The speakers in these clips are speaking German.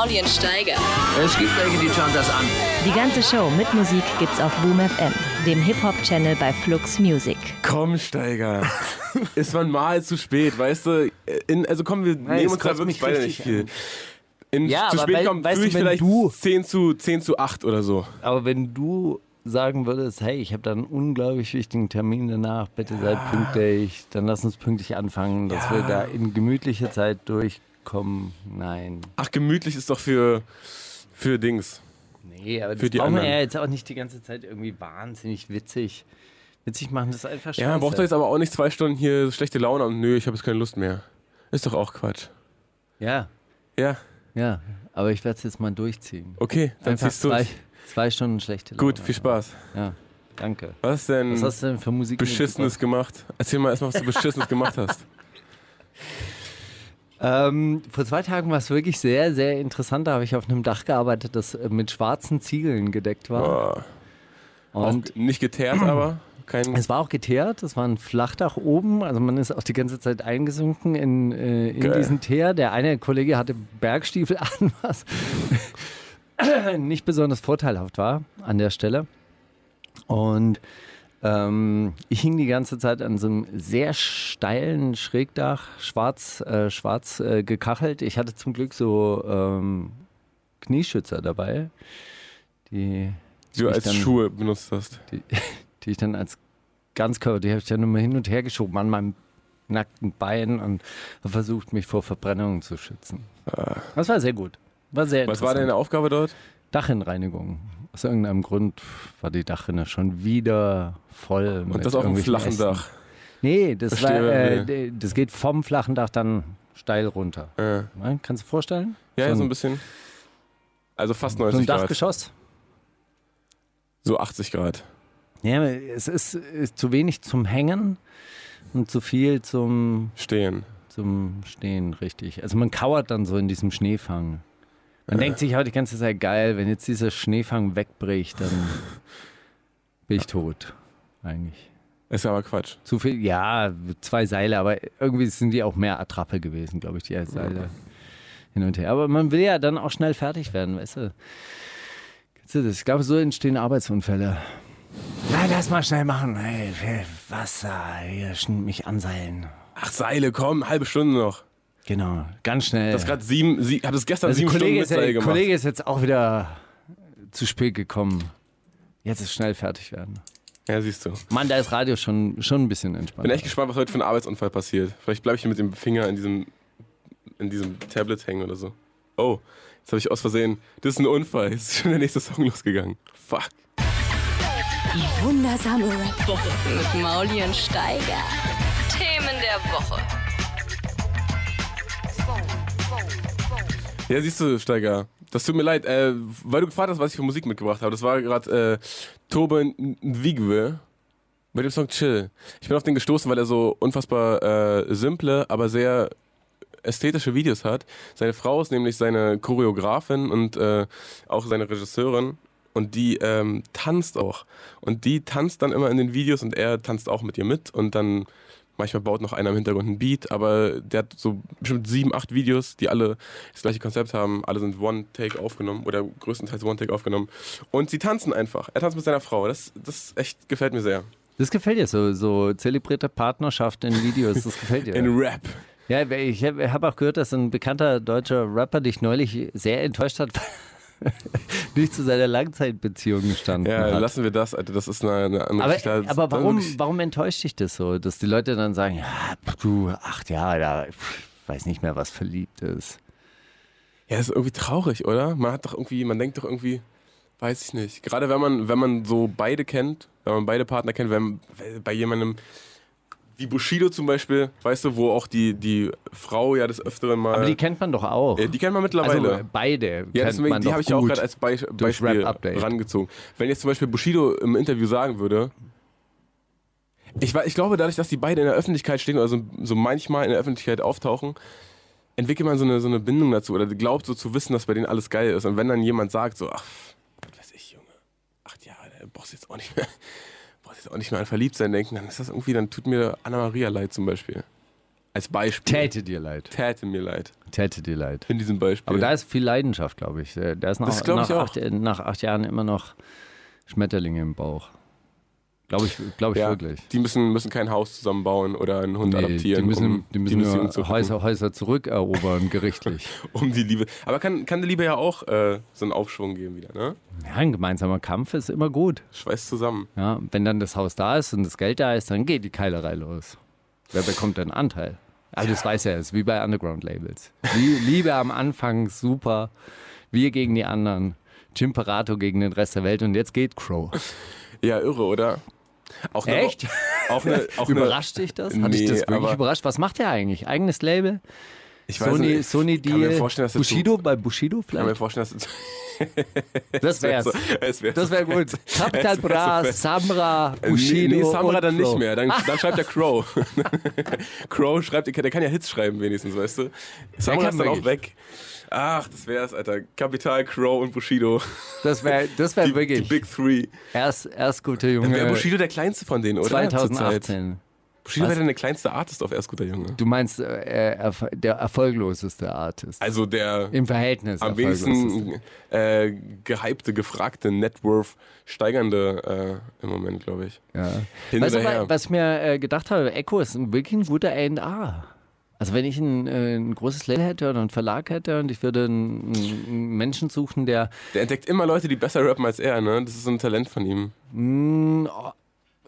Maulien Steiger. Es gibt welche, die schauen das an. Die ganze Show mit Musik gibt's auf Boom FM, dem Hip-Hop-Channel bei Flux Music. Komm, Steiger. Ist man mal zu spät, weißt du? In, also komm, wir Nein, nehmen uns da wirklich beide nicht viel. In, Ja, zu spät kommen, weißt fühle du, ich vielleicht du- 10 zu, 10 zu 8 oder so. Aber wenn du sagen würdest, hey, ich habe da einen unglaublich wichtigen Termin danach, bitte seid pünktlich, dann lass uns pünktlich anfangen, dass wir da in gemütlicher Zeit durchkommen. Nein. Ach, gemütlich ist doch für, für Dings. Nee, aber Für das die brauchen wir ja jetzt auch nicht die ganze Zeit irgendwie wahnsinnig witzig. Witzig machen, das ist einfach scheiße. Ja, man braucht doch jetzt aber auch nicht zwei Stunden hier schlechte Laune und nö, ich habe jetzt keine Lust mehr. Ist doch auch Quatsch. Ja, Ja, ja. Aber ich werde es jetzt mal durchziehen. okay, dann Einfach ziehst du. zwei, zwei Stunden schlechte Laune. Gut, viel Spaß. Ja, danke. Was denn Was hast du denn für Musik Beschissenes gemacht? Erzähl mal erstmal, was du Beschissenes gemacht hast. Ähm, vor zwei Tagen war es wirklich sehr, sehr interessant. Da habe ich auf einem Dach gearbeitet, das äh, mit schwarzen Ziegeln gedeckt war. Oh, Und auch nicht geteert, aber kein. es war auch geteert. Es war ein Flachdach oben. Also man ist auch die ganze Zeit eingesunken in, äh, in Geil. diesen Teer. Der eine Kollege hatte Bergstiefel an, was nicht besonders vorteilhaft war an der Stelle. Und ähm, ich hing die ganze Zeit an so einem sehr steilen Schrägdach, schwarz, äh, schwarz äh, gekachelt. Ich hatte zum Glück so ähm, Knieschützer dabei, die, die du als dann- Schuhe benutzt hast. die, die ich dann als Ganzkörper, die habe ich dann immer hin und her geschoben an meinem nackten Bein und versucht, mich vor Verbrennungen zu schützen. Das war sehr gut. War sehr Was war deine Aufgabe dort? Dachrinnenreinigung. Aus irgendeinem Grund war die Dachrinne schon wieder voll. Und das auf irgendwelchen flachen Ästen. Dach. Nee, das, war, äh, nee. das geht vom flachen Dach dann steil runter. Ne? Kannst du dir vorstellen? ja, so so ein, ein bisschen. Also fast so ein 90 Grad. Dachgeschoss. So 80 Grad. Ja, es ist, ist zu wenig zum Hängen und zu viel zum Stehen. zum Stehen, richtig. Also man kauert dann so in diesem Schneefang. Man denkt sich auch die ganze Zeit, geil, wenn jetzt dieser Schneefang wegbricht, dann bin ich tot. Eigentlich. Ist aber Quatsch. Zu viel, ja, zwei Seile, aber irgendwie sind die auch mehr Attrappe gewesen, glaube ich, die Seile hin und her. Aber man will ja dann auch schnell fertig werden, weißt du. Kennst du das? Ich glaube, so entstehen Arbeitsunfälle. Na, lass mal schnell machen. Hey, Wasser, hier, mich anseilen. Ach, Seile, komm, halbe Stunde noch. Genau, ganz schnell. Das gerade sieben, sie, hab das gestern Also sieben Stunden Kollege mit ist, gemacht. Kollege ist jetzt auch wieder zu spät gekommen. Jetzt ist schnell fertig werden. Ja, siehst du. Mann, da ist Radio schon, schon ein bisschen entspannt. Bin echt gespannt, was heute für ein Arbeitsunfall passiert. Vielleicht bleibe ich hier mit dem Finger in diesem, in diesem Tablet hängen oder so. Oh, jetzt habe ich aus Versehen. Das ist ein Unfall. Jetzt ist schon der nächste Song losgegangen. Fuck. Die wundersame Rap-Woche mit Maulien Steiger. Themen der Woche. Ja, siehst du, Steiger. Das tut mir leid, äh, weil du gefragt hast, was ich für Musik mitgebracht habe. Das war gerade äh, Tobe Nwigwe mit dem Song Chill. Ich bin auf den gestoßen, weil er so unfassbar äh, simple, aber sehr ästhetische Videos hat. Seine Frau ist nämlich seine Choreografin und äh, auch seine Regisseurin. Und die ähm, tanzt auch. Und die tanzt dann immer in den Videos und er tanzt auch mit ihr mit. Und dann manchmal baut noch einer im Hintergrund ein Beat. Aber der hat so bestimmt sieben, acht Videos, die alle das gleiche Konzept haben. Alle sind One-Take aufgenommen oder größtenteils One-Take aufgenommen. Und sie tanzen einfach. Er tanzt mit seiner Frau. Das, das echt gefällt mir sehr. Das gefällt dir, so, so zelebrierte Partnerschaft in Videos, das gefällt dir. In Rap. ja, ich habe hab auch gehört, dass ein bekannter deutscher Rapper dich neulich sehr enttäuscht hat, nicht zu seiner Langzeitbeziehung gestanden Ja, hat. lassen wir das, Alter. Das ist eine, eine, eine Aber. Das- aber das- warum, warum enttäuscht dich das so, dass die Leute dann sagen, ja, du, acht Jahre, da, ich weiß nicht mehr, was verliebt ist. Ja, ist irgendwie traurig, oder? Man hat doch irgendwie, man denkt doch irgendwie, weiß ich nicht. Gerade wenn man, wenn man so beide kennt, wenn man beide Partner kennt, wenn bei jemandem wie Bushido zum Beispiel, weißt du, wo auch die, die Frau ja des Öfteren mal. Aber die kennt man doch auch. ja, die kennt man mittlerweile. also beide ja, kennt deswegen, man die habe ich ja auch gerade als Be Beispiel rangezogen. Wenn jetzt zum Beispiel Bushido im Interview sagen würde, ich, ich glaube, dadurch, dass die beide in der Öffentlichkeit stehen oder so, so manchmal in der Öffentlichkeit auftauchen, entwickelt man so eine, so eine Bindung dazu oder glaubt so zu wissen, dass bei denen alles geil ist. Und wenn dann jemand sagt, so, ach, was weiß ich, Junge, acht Jahre, da brauchst jetzt auch nicht mehr, brauchst jetzt auch nicht mehr an Verliebtsein denken, dann ist das irgendwie, dann tut mir Anna-Maria leid zum Beispiel. Als Beispiel. Täte dir leid. Täte mir leid. Täte dir leid. In diesem Beispiel. Aber da ist viel Leidenschaft, glaube ich. Da ist nach, Das glaub ich nach, auch. acht, nach acht Jahren immer noch Schmetterlinge im Bauch. Glaube ich, glaube ich ja, wirklich. Die müssen, müssen kein Haus zusammenbauen oder einen Hund Nee, adoptieren. die müssen, um die müssen Beziehung nur zu retten. Häuser, Häuser zurückerobern, gerichtlich. Um die Liebe. Aber kann, kann die Liebe ja auch äh, so einen Aufschwung geben wieder, ne? Ja, ein gemeinsamer Kampf ist immer gut. Schweißt zusammen. Ja, wenn dann das Haus da ist und das Geld da ist, dann geht die Keilerei los. Wer bekommt denn Anteil? Also das weiß er, ist wie bei Underground-Labels. Lie- Liebe am Anfang, super. Wir gegen die anderen. Chimperato gegen den Rest der Welt und jetzt geht Crow. Ja, irre, oder? Auch eine, Echt? Auch eine, auch eine, Überrascht dich das? Hat dich Nee, das wirklich überrascht? Was macht er eigentlich? Eigenes Label? ich weiß Sony, nicht, ich Sony kann mir Deal? vorstellen, dass er zu- Bushido bei Bushido Ich kann mir vielleicht? vorstellen, dass Das wär's. es wäre Das wäre gut. Capital wär Bra. Samra, Nee, Bushido. nee, Samra und dann nicht Crow. mehr. Dann, dann schreibt er Crow. Crow schreibt, der kann ja Hits schreiben wenigstens, weißt du? Samra ist dann auch wirklich. weg. Ach, das wär's, Alter. Kapital, Crow und Bushido. Das wäre das wär Die, die wirklich Big Three. erst, erst gute Junge. Wäre Bushido der kleinste von denen, oder? Zurzeit. 2018. Bushido wäre der kleinste Artist auf Erst guter Junge. Du meinst äh, erf- der erfolgloseste Artist. Also der Im Verhältnis. am wenigsten äh, gehypte, gefragte, Networth steigernde äh, im Moment, glaube ich. Ja. Weißt du, was ich mir äh, gedacht habe, Echo ist ein- wirklich ein guter A&R. Also wenn ich ein, äh, ein großes Label hätte oder einen Verlag hätte und ich würde einen, einen Menschen suchen, der Der entdeckt immer Leute, die besser rappen als er, ne? Das ist so ein Talent von ihm. mh,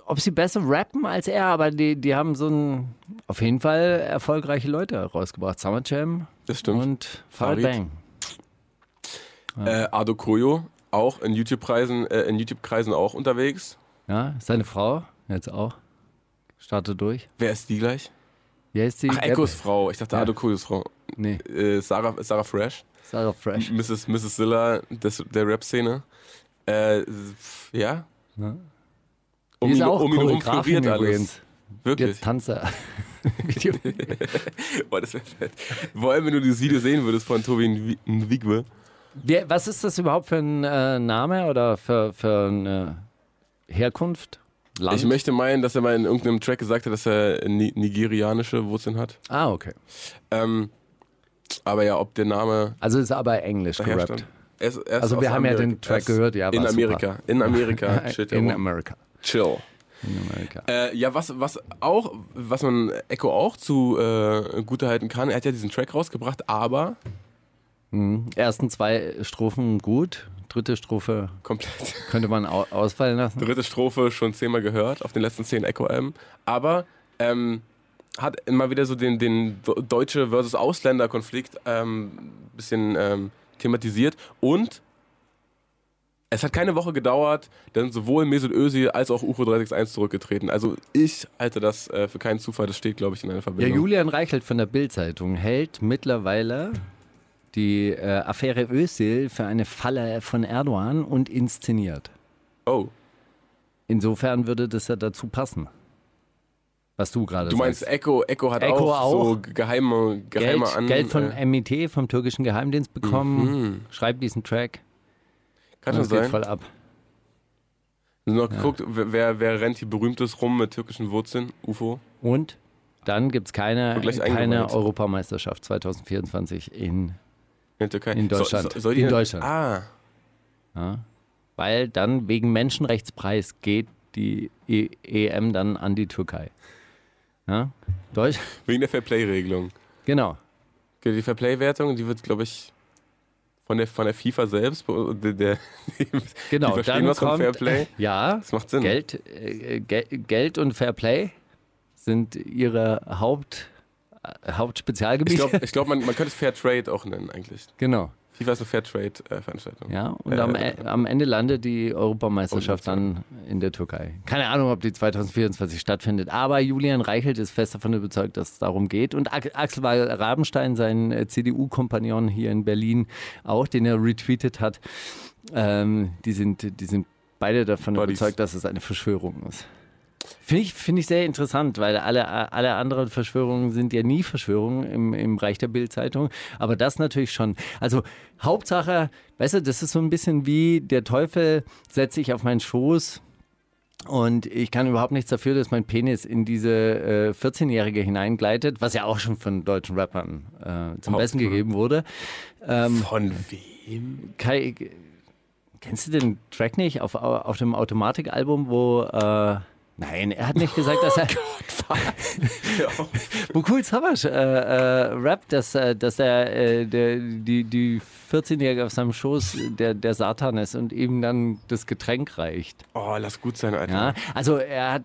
ob sie besser rappen als er, aber die, die haben so ein auf jeden Fall erfolgreiche Leute rausgebracht. Summer Jam Das stimmt. und Farid. Bang. Äh, Ado Koyo, auch in YouTube-Kreisen äh, in YouTube-Kreisen auch unterwegs. Ja, seine Frau jetzt auch. Startet durch. Wer ist die gleich? Wie heißt sie? Ach, Echos Frau. Ich dachte Ja. Ado Koyos Frau. Nee, Äh, Sarah, Sarah Fresh. Sarah Fresh. Mrs. Mrs. Zilla des, der Rap-Szene. Äh, ja. Ja. Um Die ist ihn, auch um ihn herum floriert alles. übrigens. Wirklich. Jetzt tanzt er. Video. Boah, das wäre fett. Vor allem, wenn du dieses Video sehen würdest von Tobi Nwigwe. Was ist das überhaupt für ein äh, Name oder für, für eine Herkunft? Land? Ich möchte meinen, dass er mal in irgendeinem Track gesagt hat, dass er ni nigerianische Wurzeln hat. ah, okay. Ähm, aber ja, ob der Name Also ist aber Englisch gerappt. Er er ist Also wir haben ja Amerika. den Er Track gehört, ja, In Amerika. In Amerika. In ja, America. Chill. In Amerika. Äh, ja, was, was auch, was man Echo auch zu äh, gutehalten kann, er hat ja diesen Track rausgebracht, aber Mhm. Ersten zwei Strophen gut, dritte Strophe komplett. könnte man au ausfallen lassen. Dritte Strophe schon zehnmal gehört auf den letzten zehn Echo-Alben. Aber ähm, hat immer wieder so den, den deutsche versus Ausländer-Konflikt ähm, bisschen ähm, thematisiert und es hat keine Woche gedauert, dann sowohl Mesut Özil als auch UFO 361 zurückgetreten. Also ich halte das äh, für keinen Zufall, das steht, glaube ich, in einer Ja, Verbindung. Julian Reichelt von der Bild-Zeitung hält mittlerweile die äh, Affäre Özil für eine Falle von Erdogan und inszeniert. oh, Insofern würde das ja dazu passen. Was du gerade du meinst sagst. Echo, Echo hat Echo auch, auch. so geheime, geheime Geld, an... Geld von äh, MIT, vom türkischen Geheimdienst bekommen. mhm. Schreibt diesen Track. Kann schon es geht sein. voll ab. Nur noch geguckt, wer, wer, rennt hier berühmtes rum mit türkischen Wurzeln? UFO? Und dann gibt es keine, keine. Europameisterschaft 2024 in, In der Türkei? In Deutschland. So, so, In Deutschland. Ah, ja, weil dann wegen Menschenrechtspreis geht die e EM dann an die Türkei. Ja? Deutsch? wegen der Fairplay-Regelung. Genau. Die Fairplay-Wertung, die wird, glaube ich, von der, von der FIFA selbst, der, der, Genau, die verstehen dann was von kommt, Fairplay. Ja, Das macht Sinn. Geld, äh, Gel Geld und Fairplay sind ihre Haupt, äh, Ich Hauptspezialgebiete. glaube, ich glaub, man, man könnte es Fair Trade auch nennen, eigentlich. genau. FIFA ist eine Fair Trade-Veranstaltung. Ja, und Äh, am, E- am Ende landet die Europameisterschaft dann in der Türkei. Keine Ahnung, ob die 2024 stattfindet, aber Julian Reichelt ist fest davon überzeugt, dass es darum geht. Und Axel Rabenstein, sein äh, CDU-Kompagnon hier in Berlin, auch, den er retweetet hat, ähm, die, sind, die sind beide davon Buddies. überzeugt, dass es eine Verschwörung ist. Finde ich, find ich sehr interessant, weil alle, alle anderen Verschwörungen sind ja nie Verschwörungen im, im Bereich der Bildzeitung. Aber das natürlich schon. Also Hauptsache, weißt du, das ist so ein bisschen wie der Teufel setzt sich auf meinen Schoß Und ich kann überhaupt nichts dafür, dass mein Penis in diese äh, 14-Jährige hineingleitet, was ja auch schon von deutschen Rappern äh, zum Besten gegeben wurde. Ähm, Von wem? Kai, kennst du den Track nicht auf, auf dem Automatikalbum, wo. Äh, nein, er hat nicht gesagt, dass er. wo Cool Savage äh, äh, rappt, dass, äh, dass er äh, der, die, die 14-Jährige auf seinem Schoß der, der Satan ist und ihm dann das Getränk reicht. Oh, lass gut sein, Alter. Ja, also er hat,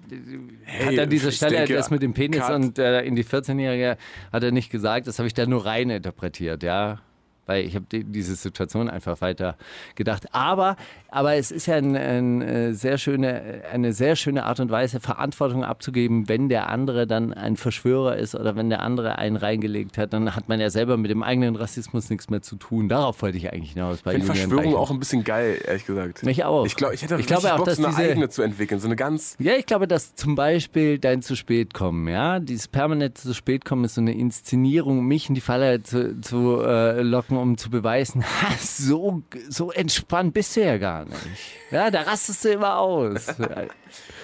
Hey, hat an dieser Stelle denke, das mit dem Penis Cut. und äh, in die 14-Jährige hat er nicht gesagt, das habe ich da nur rein interpretiert, ja. Weil ich habe die, diese Situation einfach weiter gedacht. Aber, aber es ist ja ein, ein, äh, sehr schöne, eine sehr schöne Art und Weise, Verantwortung abzugeben, wenn der andere dann ein Verschwörer ist oder wenn der andere einen reingelegt hat, dann hat man ja selber mit dem eigenen Rassismus nichts mehr zu tun. Darauf wollte ich eigentlich hinaus. Bei Ich finde Verschwörung auch ein bisschen geil, ehrlich gesagt. Mich auch. Ich, glaub, ich hätte Ich richtig glaube auch, Bock, dass so eine diese- eigene zu entwickeln. So eine ganz. Ja, ich glaube, dass zum Beispiel dein zu spät kommen, ja, dieses permanente zu spät kommen ist so eine Inszenierung, mich in die Falle zu, zu äh, locken, um zu beweisen, ha, so, so entspannt bist du ja gar nicht. Ja, da rastest du immer aus.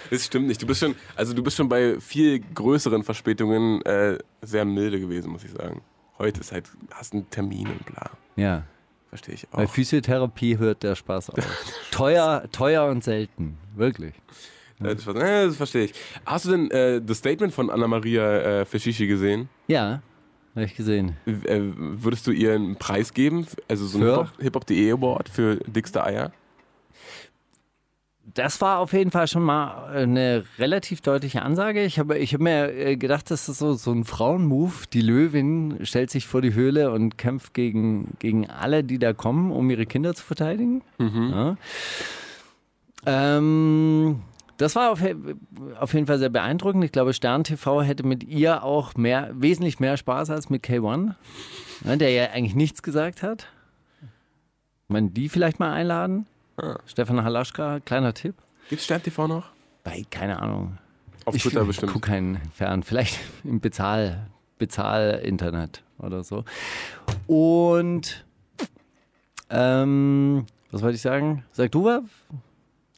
Das stimmt nicht. Du bist schon, also du bist schon bei viel größeren Verspätungen äh, sehr milde gewesen, muss ich sagen. Heute ist halt, hast einen Termin und bla. Ja, Verstehe ich bei auch. Physiotherapie hört der Spaß auf. teuer, teuer und selten, wirklich. Äh, Das, das verstehe ich. Hast du denn äh, das Statement von Anna-Maria äh, Feschichi gesehen? Ja, habe ich gesehen. Äh, würdest du ihr einen Preis geben? Also so einen Hip-Hop.de Award für dickste Eier? Das war auf jeden Fall schon mal eine relativ deutliche Ansage. Ich habe ich hab mir äh, gedacht, das ist so, so ein Frauenmove. Die Löwin stellt sich vor die Höhle und kämpft gegen, gegen alle, die da kommen, um ihre Kinder zu verteidigen. Ja. Ähm, das war auf, auf jeden Fall sehr beeindruckend. Ich glaube, Stern TV hätte mit ihr auch mehr, wesentlich mehr Spaß als mit K1, ja, der ja eigentlich nichts gesagt hat. Man die vielleicht mal einladen? Stefan Halaschka, kleiner Tipp. Gibt's Stern TV noch? Bei, keine Ahnung. Auf ich Twitter bestimmt. gucke keinen Fern. Vielleicht im Bezahl, Bezahl-Internet oder so. Und ähm, was wollte ich sagen? Sag du was?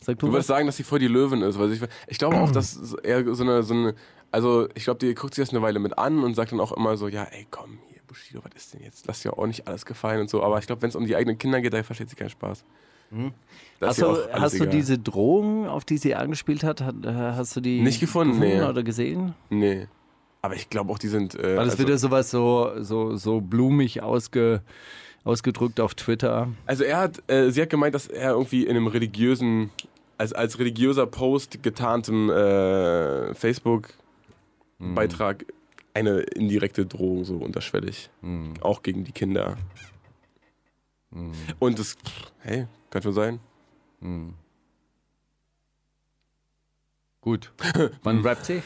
Sag du, Du würdest sagen, dass sie voll die Löwin ist. Weil ich, ich glaube auch, dass eher so eine, so eine also ich glaube, die guckt sich das eine Weile mit an und sagt dann auch immer so, ja, ey, komm, hier, Bushido, was ist denn jetzt? Lass dir auch nicht alles gefallen und so. Aber ich glaube, wenn es um die eigenen Kinder geht, da versteht sie keinen Spaß. Ist Hast, du, hast du egal. diese Drohung, auf die sie angespielt hat, äh, hast du die Nicht gefunden, nee. oder gesehen? Nee. Aber ich glaube auch, die sind. Äh, War das also, wieder sowas so, so, so blumig ausge, ausgedrückt auf Twitter? also er hat, äh, sie hat gemeint, dass er irgendwie in einem religiösen, als, als religiöser Post getarntem äh, Facebook-Beitrag eine indirekte Drohung so unterschwellig. Auch gegen die Kinder. Und das, hey, kann schon sein. Gut. Wann rappt sie?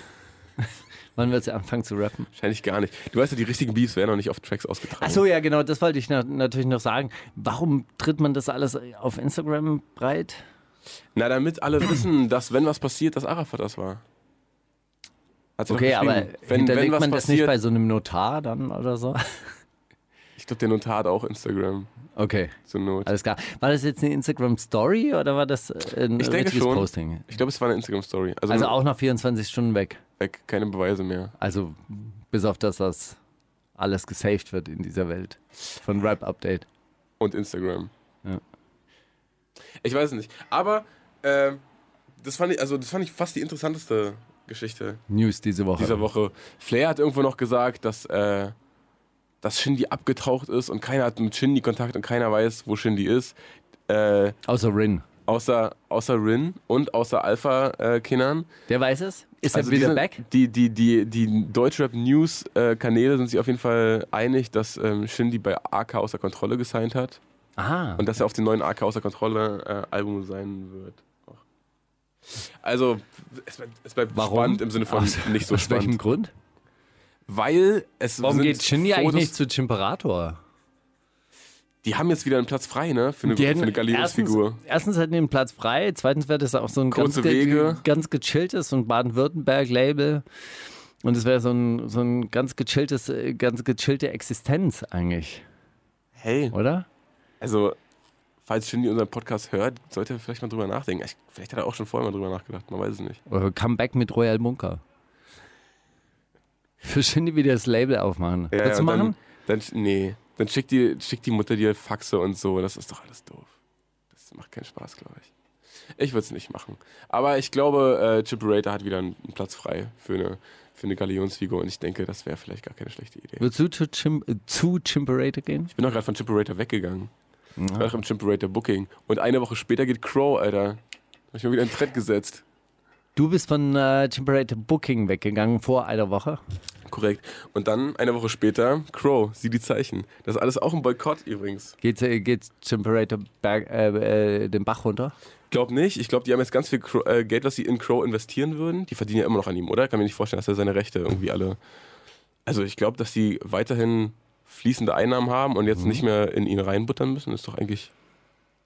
Wann wird sie anfangen zu rappen? Wahrscheinlich gar nicht. Du weißt ja, die richtigen Beefs werden noch nicht auf Tracks ausgetragen. Achso, ja, genau, das wollte ich na natürlich noch sagen. Warum tritt man das alles auf Instagram breit? Na, damit alle wissen, dass wenn was passiert, dass Arafat das war. Hat sie doch Okay, aber wenn, hinterlegt wenn man das nicht passiert, bei so einem Notar dann oder so? Ich glaube, der Notar hat auch Instagram Okay, zur Not. alles klar. War das jetzt eine Instagram-Story oder war das äh, ein Ich denke schon. Posting? Ich glaube, es war eine Instagram-Story. Also, Also auch nach 24 Stunden weg. weg, keine Beweise mehr. Also bis auf das, dass alles gesaved wird in dieser Welt. Von Rap Update. Und Instagram. Ja. Ich weiß es nicht. Aber äh, das, fand ich, also, das fand ich fast die interessanteste Geschichte News diese Woche. dieser Woche. Flair hat irgendwo noch gesagt, dass, äh, dass Shindy abgetaucht ist und keiner hat mit Shindy Kontakt und keiner weiß, wo Shindy ist. Äh, Außer Rin. außer, außer Rin und außer Alpha-Kindern. Der weiß es? Ist Also er wieder back? Die, die, die, die Deutschrap-News-Kanäle sind sich auf jeden Fall einig, dass ähm, Shindy bei AK außer Kontrolle gesigned hat Aha. und dass er auf dem neuen AK außer Kontrolle-Album sein wird. Also, es bleibt, es bleibt Warum? spannend im Sinne von Aus- nicht so Aus welchem spannend. Grund? Weil es Warum geht Shindy eigentlich nicht zu Chimperator? Die haben jetzt wieder einen Platz frei, ne? Für eine, Die für hätten eine Galionsfigur. Erstens, erstens hätten die einen Platz frei, zweitens wäre das auch so ein ganz, Kurze ge- Wege. ganz gechilltes und Baden-Württemberg-Label. Und es wäre so ein, so ein ganz gechilltes, äh, ganz gechillte Existenz eigentlich, Hey, oder? also falls Shindy unseren Podcast hört, sollte er vielleicht mal drüber nachdenken. Ich, vielleicht hat er auch schon vorher mal drüber nachgedacht, man weiß es nicht. Oder Comeback mit Royal Bunker. Für Shindy wieder das Label aufmachen. Ja, Willst du machen? Dann, dann, nee, dann schickt die, schickt die Mutter dir Faxe und so. Das ist doch alles doof. Das macht keinen Spaß, glaube ich. Ich würde es nicht machen. Aber ich glaube, äh, Chipperator hat wieder einen, einen Platz frei für eine, für eine Galionsfigur und ich denke, das wäre vielleicht gar keine schlechte Idee. Würdest du zu, Chim äh, zu Chimperator gehen? Ich bin doch gerade von Chipperator weggegangen. Ich war im Chipperator Booking. Und eine Woche später geht Crow, Alter. Hab ich mir wieder einen Trend gesetzt. Du bist von äh, Chimperator Booking weggegangen vor einer Woche. Korrekt. Und dann, eine Woche später, Crow, sieh die Zeichen. Das ist alles auch ein Boykott übrigens. Geht's, äh, geht's Chimperator Berg, äh, äh, den Bach runter? Glaub nicht. Ich glaube, die haben jetzt ganz viel Crow, äh, Geld, was sie in Crow investieren würden. Die verdienen ja immer noch an ihm, oder? Kann mir nicht vorstellen, dass er seine Rechte irgendwie alle. Also ich glaube, dass die weiterhin fließende Einnahmen haben und jetzt nicht mehr in ihn reinbuttern müssen. Ist doch eigentlich,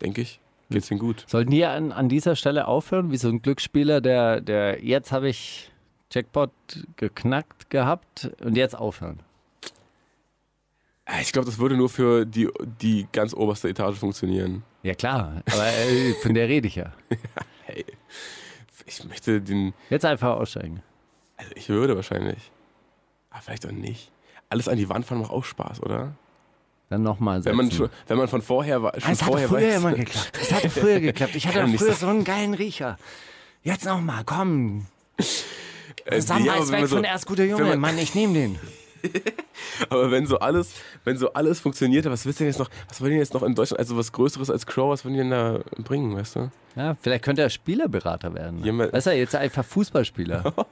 denke ich, geht's ihnen gut. Sollten die an, an dieser Stelle aufhören, wie so ein Glücksspieler, der, der jetzt habe ich Jackpot geknackt gehabt und jetzt aufhören? Ja, Ich glaube, das würde nur für die, die ganz oberste Etage funktionieren. Ja klar, aber äh, von der rede ich ja. Hey, ich möchte den. Jetzt einfach aussteigen. Also ich würde wahrscheinlich. Aber vielleicht auch nicht. Alles an die Wand fahren macht auch Spaß, oder? Dann nochmal Wenn man, schon, wenn man von vorher, wa- schon Das hat vorher früher weiß. immer geklappt. Das hat früher geklappt. Ich hatte Kann früher so einen geilen Riecher. Jetzt nochmal, komm. Äh, Samba ja, ist weg so- von erst guter Junge. man- Mann, ich nehme den. Aber wenn so alles, wenn so alles funktioniert, was willst du denn jetzt noch, was wollen die jetzt noch in Deutschland, also was Größeres als Crow, was wollen die denn da bringen, weißt du? Ja, vielleicht könnte er Spielerberater werden. Jemand- Weißt du, jetzt einfach Fußballspieler.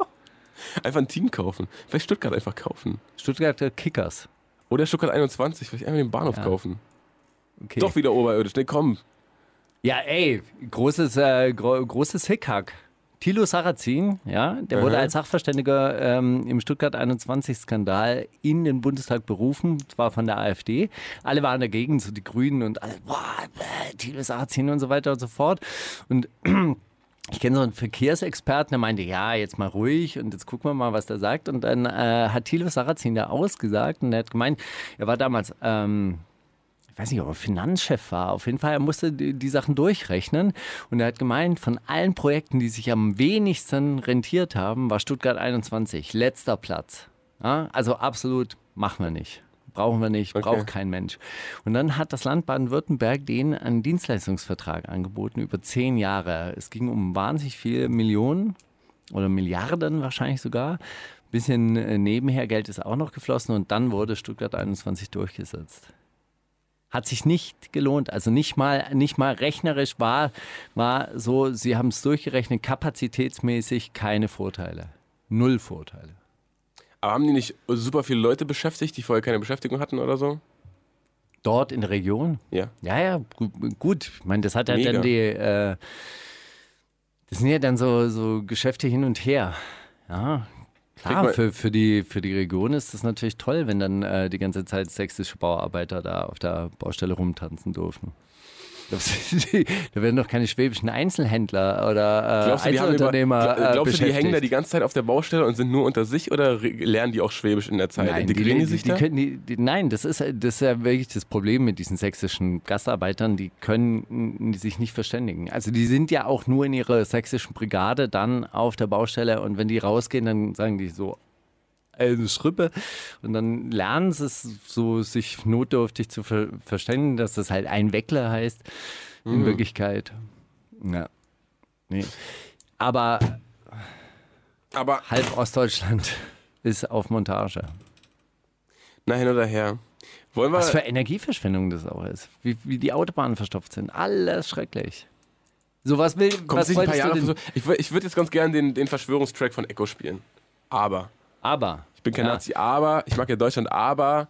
Einfach ein Team kaufen. Vielleicht Stuttgart einfach kaufen. Stuttgarter Kickers. Oder Stuttgart 21, vielleicht einfach den Bahnhof Ja. kaufen. Okay. Doch wieder oberirdisch, nee, komm. Ja, ey, großes, äh, gro großes Hickhack. Thilo Sarrazin, ja, der wurde Aha. als Sachverständiger ähm, im Stuttgart 21-Skandal in den Bundestag berufen, zwar von der AfD. Alle waren dagegen, so die Grünen und alle, boah, bäh, Thilo Sarrazin und so weiter und so fort. Und ich kenne so einen Verkehrsexperten, der meinte, ja, jetzt mal ruhig und jetzt gucken wir mal, was der sagt. Und dann äh, hat Thilo Sarrazin da ausgesagt und er hat gemeint, er war damals ähm, ich weiß nicht, ob er Finanzchef war. Auf jeden Fall, er musste die, die Sachen durchrechnen. Und er hat gemeint, von allen Projekten, die sich am wenigsten rentiert haben, war Stuttgart 21 letzter Platz. Ja, also absolut machen wir nicht. Brauchen wir nicht, Okay. braucht kein Mensch. Und dann hat das Land Baden-Württemberg denen einen Dienstleistungsvertrag angeboten über zehn Jahre. Es ging um wahnsinnig viele Millionen oder Milliarden wahrscheinlich sogar. Bisschen äh, nebenher Geld ist auch noch geflossen und dann wurde Stuttgart 21 durchgesetzt hat sich nicht gelohnt. Also nicht mal, nicht mal rechnerisch war, war so, sie haben es durchgerechnet, kapazitätsmäßig keine Vorteile. Null Vorteile. Aber haben die nicht super viele Leute beschäftigt, die vorher keine Beschäftigung hatten oder so? Dort in der Region? Ja. Ja, ja, gu- gut. Ich meine, das hat ja Mega. dann die, äh, das sind ja dann so, so Geschäfte hin und her. Ja. Klar, für, für, die, für die Region ist das natürlich toll, wenn dann äh, die ganze Zeit sächsische Bauarbeiter da auf der Baustelle rumtanzen dürfen. Da werden doch keine schwäbischen Einzelhändler oder äh, Glaubst du, über, Einzelunternehmer gla- äh, glaubst du, die hängen da die ganze Zeit auf der Baustelle und sind nur unter sich oder lernen die auch Schwäbisch in der Zeit? Nein, die, Integrieren die, die, sich die da? die, nein, das ist, das ist ja wirklich das Problem mit diesen sächsischen Gastarbeitern. Die können sich nicht verständigen. Also die sind ja auch nur in ihrer sächsischen Brigade dann auf der Baustelle und wenn die rausgehen, dann sagen die so eine Schrippe und dann lernen sie es so, sich notdürftig zu ver verständigen, dass das halt ein Weckler heißt in Wirklichkeit. Ja. Nee. Aber Aber halb Ostdeutschland ist auf Montage. na hin oder her. Wollen wir, Was für Energieverschwendung das auch ist. Wie, wie die Autobahnen verstopft sind. Alles schrecklich. So, was will, kommt was ein paar Jahre so, Ich, ich würde jetzt ganz gerne den, den Verschwörungstrack von Echo spielen. Aber. Aber. Ich bin kein Ja. Nazi, aber. Ich mag ja Deutschland, aber.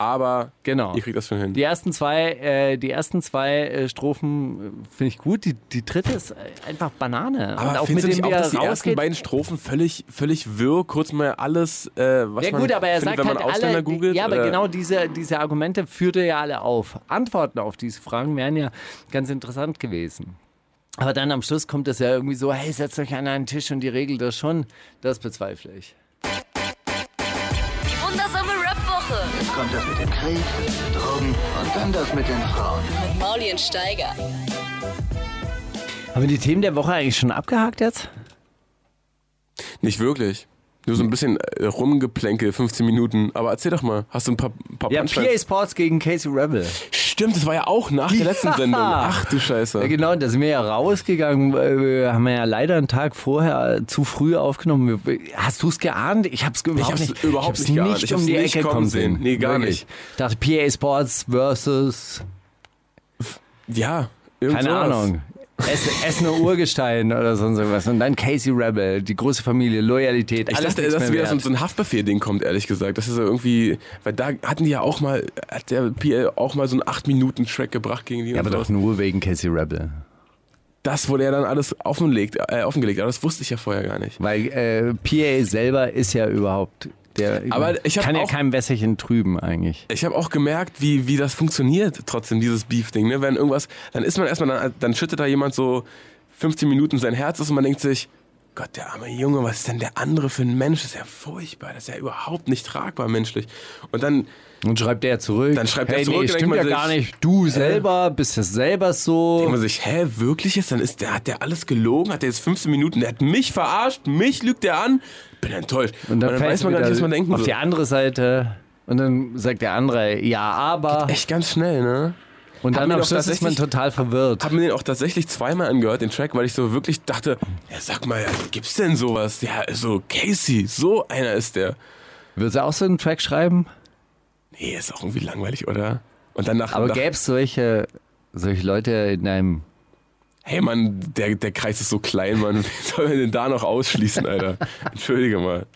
Aber. Genau. Ihr kriegt das schon hin. Die ersten zwei, äh, die ersten zwei äh, Strophen äh, finde ich gut. Die, die dritte ist äh, einfach Banane. Aber Und auch mit du dem, nicht auch, dass die ersten beiden Strophen völlig, völlig wirr, kurz mal alles, äh, was Ja man gut, aber er findet, sagt wenn man halt Ausländer alle, googelt? ja, aber oder? genau diese, diese Argumente führt er ja alle auf. Antworten auf diese Fragen wären ja ganz interessant gewesen. Aber dann am Schluss kommt es ja irgendwie so, hey, setzt euch an einen Tisch und die regelt das schon. Das bezweifle ich. Kommt das mit dem Krieg, Drogen und dann das mit den Frauen. Mit Mauli und Steiger. Haben wir die Themen der Woche eigentlich schon abgehakt jetzt? Nicht wirklich. Nur so ein bisschen äh, rumgeplänkel, 15 Minuten. Aber erzähl doch mal, hast du ein paar, ein paar Ja? PA Sports gegen Casey Rebel. Stimmt, das war ja auch nach der letzten Ja. Sendung. Ach du Scheiße. Ja, genau, da sind wir ja rausgegangen. äh, haben wir ja leider einen Tag vorher zu früh aufgenommen. Wir- Hast du es geahnt? Ich habe es überhaupt hab's nicht, überhaupt ich nicht geahnt. Ich um die nicht Ecke kommen sehen. sehen. Nee, gar Wirklich. Ich dachte PA Sports versus, Ja, irgend keine sowas. Ahnung, Essener Urgestein oder sonst irgendwas. Und dann Casey Rebel, die große Familie, Loyalität. Ich alles dachte, dass wieder so, so ein Haftbefehl-Ding kommt, ehrlich gesagt. Das ist ja irgendwie, weil da hatten die ja auch mal, hat der PL auch mal so einen 8-Minuten-Track gebracht gegen die. ja, aber doch nur wegen Casey Rebel. Das wurde ja dann alles offenlegt, äh, offengelegt, aber das wusste ich ja vorher gar nicht. Weil äh, PA selber ist ja überhaupt, der Aber ich hab kann ja auch- kein Wässerchen trüben eigentlich. Ich habe auch gemerkt, wie, wie das funktioniert, trotzdem, dieses Beef-Ding. Ne? Wenn irgendwas, dann ist man erstmal, dann, dann schüttet da jemand so 15 Minuten sein Herz aus und man denkt sich, Gott, der arme Junge, was ist denn der andere für ein Mensch? Das ist ja furchtbar, das ist ja überhaupt nicht tragbar menschlich. Und dann, Und schreibt der zurück. Dann schreibt hey, er zurück, Nee, dann stimmt ja denkt man gar sich, nicht. Du selber bist ja selber so. denkt man sich, hä, wirklich jetzt? Dann ist der, hat der alles gelogen? Hat der jetzt 15 Minuten, der hat mich verarscht, mich lügt der an? Bin enttäuscht. Und dann, weiß man gar nicht, was man denken auf soll. die andere Seite. Und dann sagt der andere, ja, aber. Echt ganz schnell, ne? Und Hab dann am Schluss ist man total verwirrt. Hab mir den auch tatsächlich zweimal angehört, den Track, weil ich so wirklich dachte, ja sag mal, gibt's denn sowas? Ja, so Casey, so einer ist der. Würdest du auch so einen Track schreiben? Nee, ist auch irgendwie langweilig, oder? Und dann nach, Aber gäbe es solche, solche Leute in einem. hey Mann, der, der Kreis ist so klein, Mann, wie soll man den da noch ausschließen, Alter? Entschuldige mal.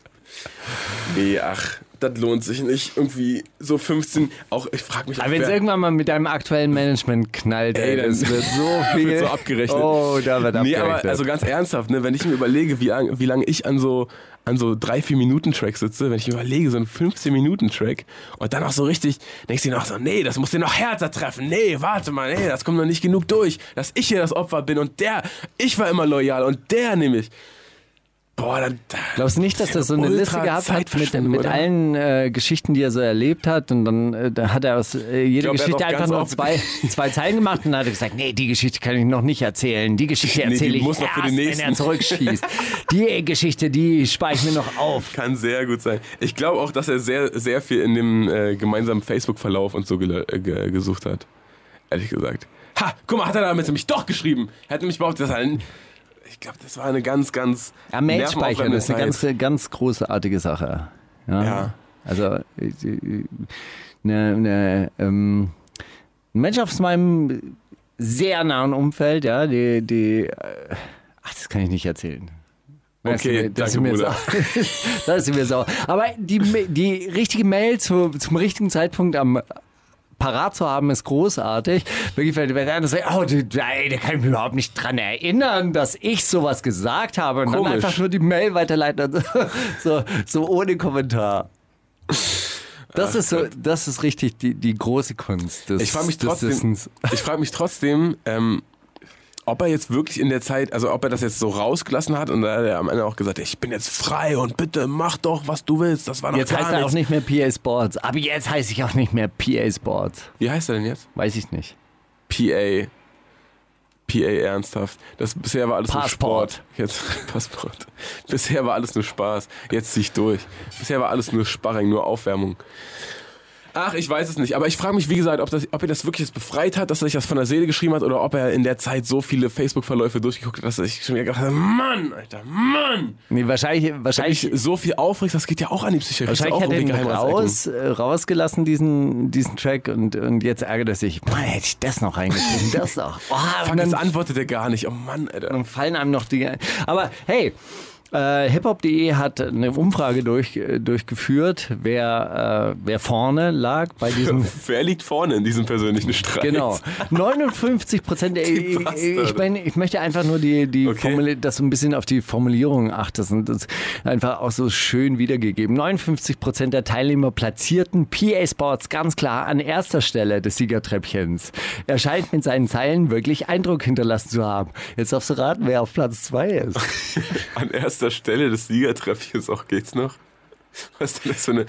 Nee, ach, das lohnt sich nicht. Irgendwie so 15, auch ich frag mich, Aber wenn es irgendwann mal mit deinem aktuellen Management knallt, ey, Ey, dann- das wird so viel. wird so abgerechnet. Oh, da wird Nee, abgerechnet. aber also ganz ernsthaft, ne, wenn ich mir überlege, wie lange wie lang ich an so an so drei, vier Minuten Track sitze, wenn ich überlege, so ein 15 Minuten Track und dann auch so richtig, denkst du dir noch so, nee, das muss dir noch härter treffen, nee, warte mal, nee, das kommt noch nicht genug durch, dass ich hier das Opfer bin und der, ich war immer loyal und der nämlich, boah, dann, Glaubst du nicht, dass er so eine Liste gehabt hat mit, mit allen äh, Geschichten, die er so erlebt hat? Und dann äh, da hat er aus äh, jeder glaub, Geschichte einfach nur zwei, zwei Zeilen gemacht und dann hat er gesagt, nee, die Geschichte kann ich noch nicht erzählen. Die Geschichte Nee, die erzähle ich muss noch für erst, den wenn nächsten. er zurückschießt. Die Geschichte, die spare ich mir noch auf. kann sehr gut sein. Ich glaube auch, dass er sehr, sehr viel in dem äh, gemeinsamen Facebook-Verlauf und so gesucht hat. Ehrlich gesagt. Ha, guck mal, hat er damit nämlich doch geschrieben. Er hat nämlich behauptet, dass er ein, ich glaube, das war eine ganz, ganz Ja, Mail-Speichern ist eine ganz, ganz großartige Sache. Ja. Ja. Also, äh, äh, eine, eine, ähm, ein Mensch aus meinem sehr nahen Umfeld, ja, die, die, äh, ach, das kann ich nicht erzählen. Okay, das danke, Bruder. Das ist mir sau. Aber die, die richtige Mail zu, zum richtigen Zeitpunkt am parat zu haben, ist großartig. Wirklich, wenn einer sagt, oh, ey, der kann mich überhaupt nicht dran erinnern, dass ich sowas gesagt habe. Und Komisch. dann einfach nur die Mail weiterleiten. So, so ohne Kommentar. Das ist so, das ist richtig die, die große Kunst des, Ich frage mich trotzdem, ich frage mich trotzdem, ähm, ob er jetzt wirklich in der Zeit, also ob er das jetzt so rausgelassen hat und da hat er am Ende auch gesagt, ich bin jetzt frei und bitte mach doch, was du willst. Das war noch Jetzt gar heißt er auch nichts. nicht mehr PA Sports. Aber jetzt heiße ich auch nicht mehr PA Sports. Wie heißt er denn jetzt? Weiß ich nicht. PA. PA ernsthaft. Das bisher war alles Passport. nur Sport. Jetzt Passport. Bisher war alles nur Spaß. Jetzt zieh ich durch. Bisher war alles nur Sparring, nur Aufwärmung. Ach, ich weiß es nicht. Aber ich frage mich, wie gesagt, ob, das, ob er das wirklich jetzt befreit hat, dass er sich das von der Seele geschrieben hat oder ob er in der Zeit so viele Facebook-Verläufe durchgeguckt hat, dass ich schon wieder gedacht habe, Mann, Alter, Mann! Nee, wahrscheinlich, wahrscheinlich, ich so viel aufregst, das geht ja auch an die du Wahrscheinlich auch hat er irgendwie Geheimratsecken. raus, äh, rausgelassen, diesen, diesen Track, und, und jetzt ärgert er sich. Mann, hätte ich das noch reingeschrieben, das noch. Oh, Fuck, dann, antwortet er gar nicht. Oh Mann, Alter. dann fallen einem noch die. Aber hey, äh, hiphop.de hat eine Umfrage durch, äh, durchgeführt, wer, äh, wer vorne lag bei diesem. Wer liegt vorne in diesem persönlichen Streit? Genau. 59 Prozent. Ich, ich, meine, ich möchte einfach nur die, die Okay. Dass du ein bisschen auf die Formulierung achtest und das einfach auch so schön wiedergegeben. 59 Prozent der Teilnehmer platzierten PA Sports ganz klar an erster Stelle des Siegertreppchens. Er scheint mit seinen Zeilen wirklich Eindruck hinterlassen zu haben. Jetzt darfst du raten, wer auf Platz zwei ist. An erster Stelle des Siegertreffchens auch geht's noch. Was ist denn das für eine.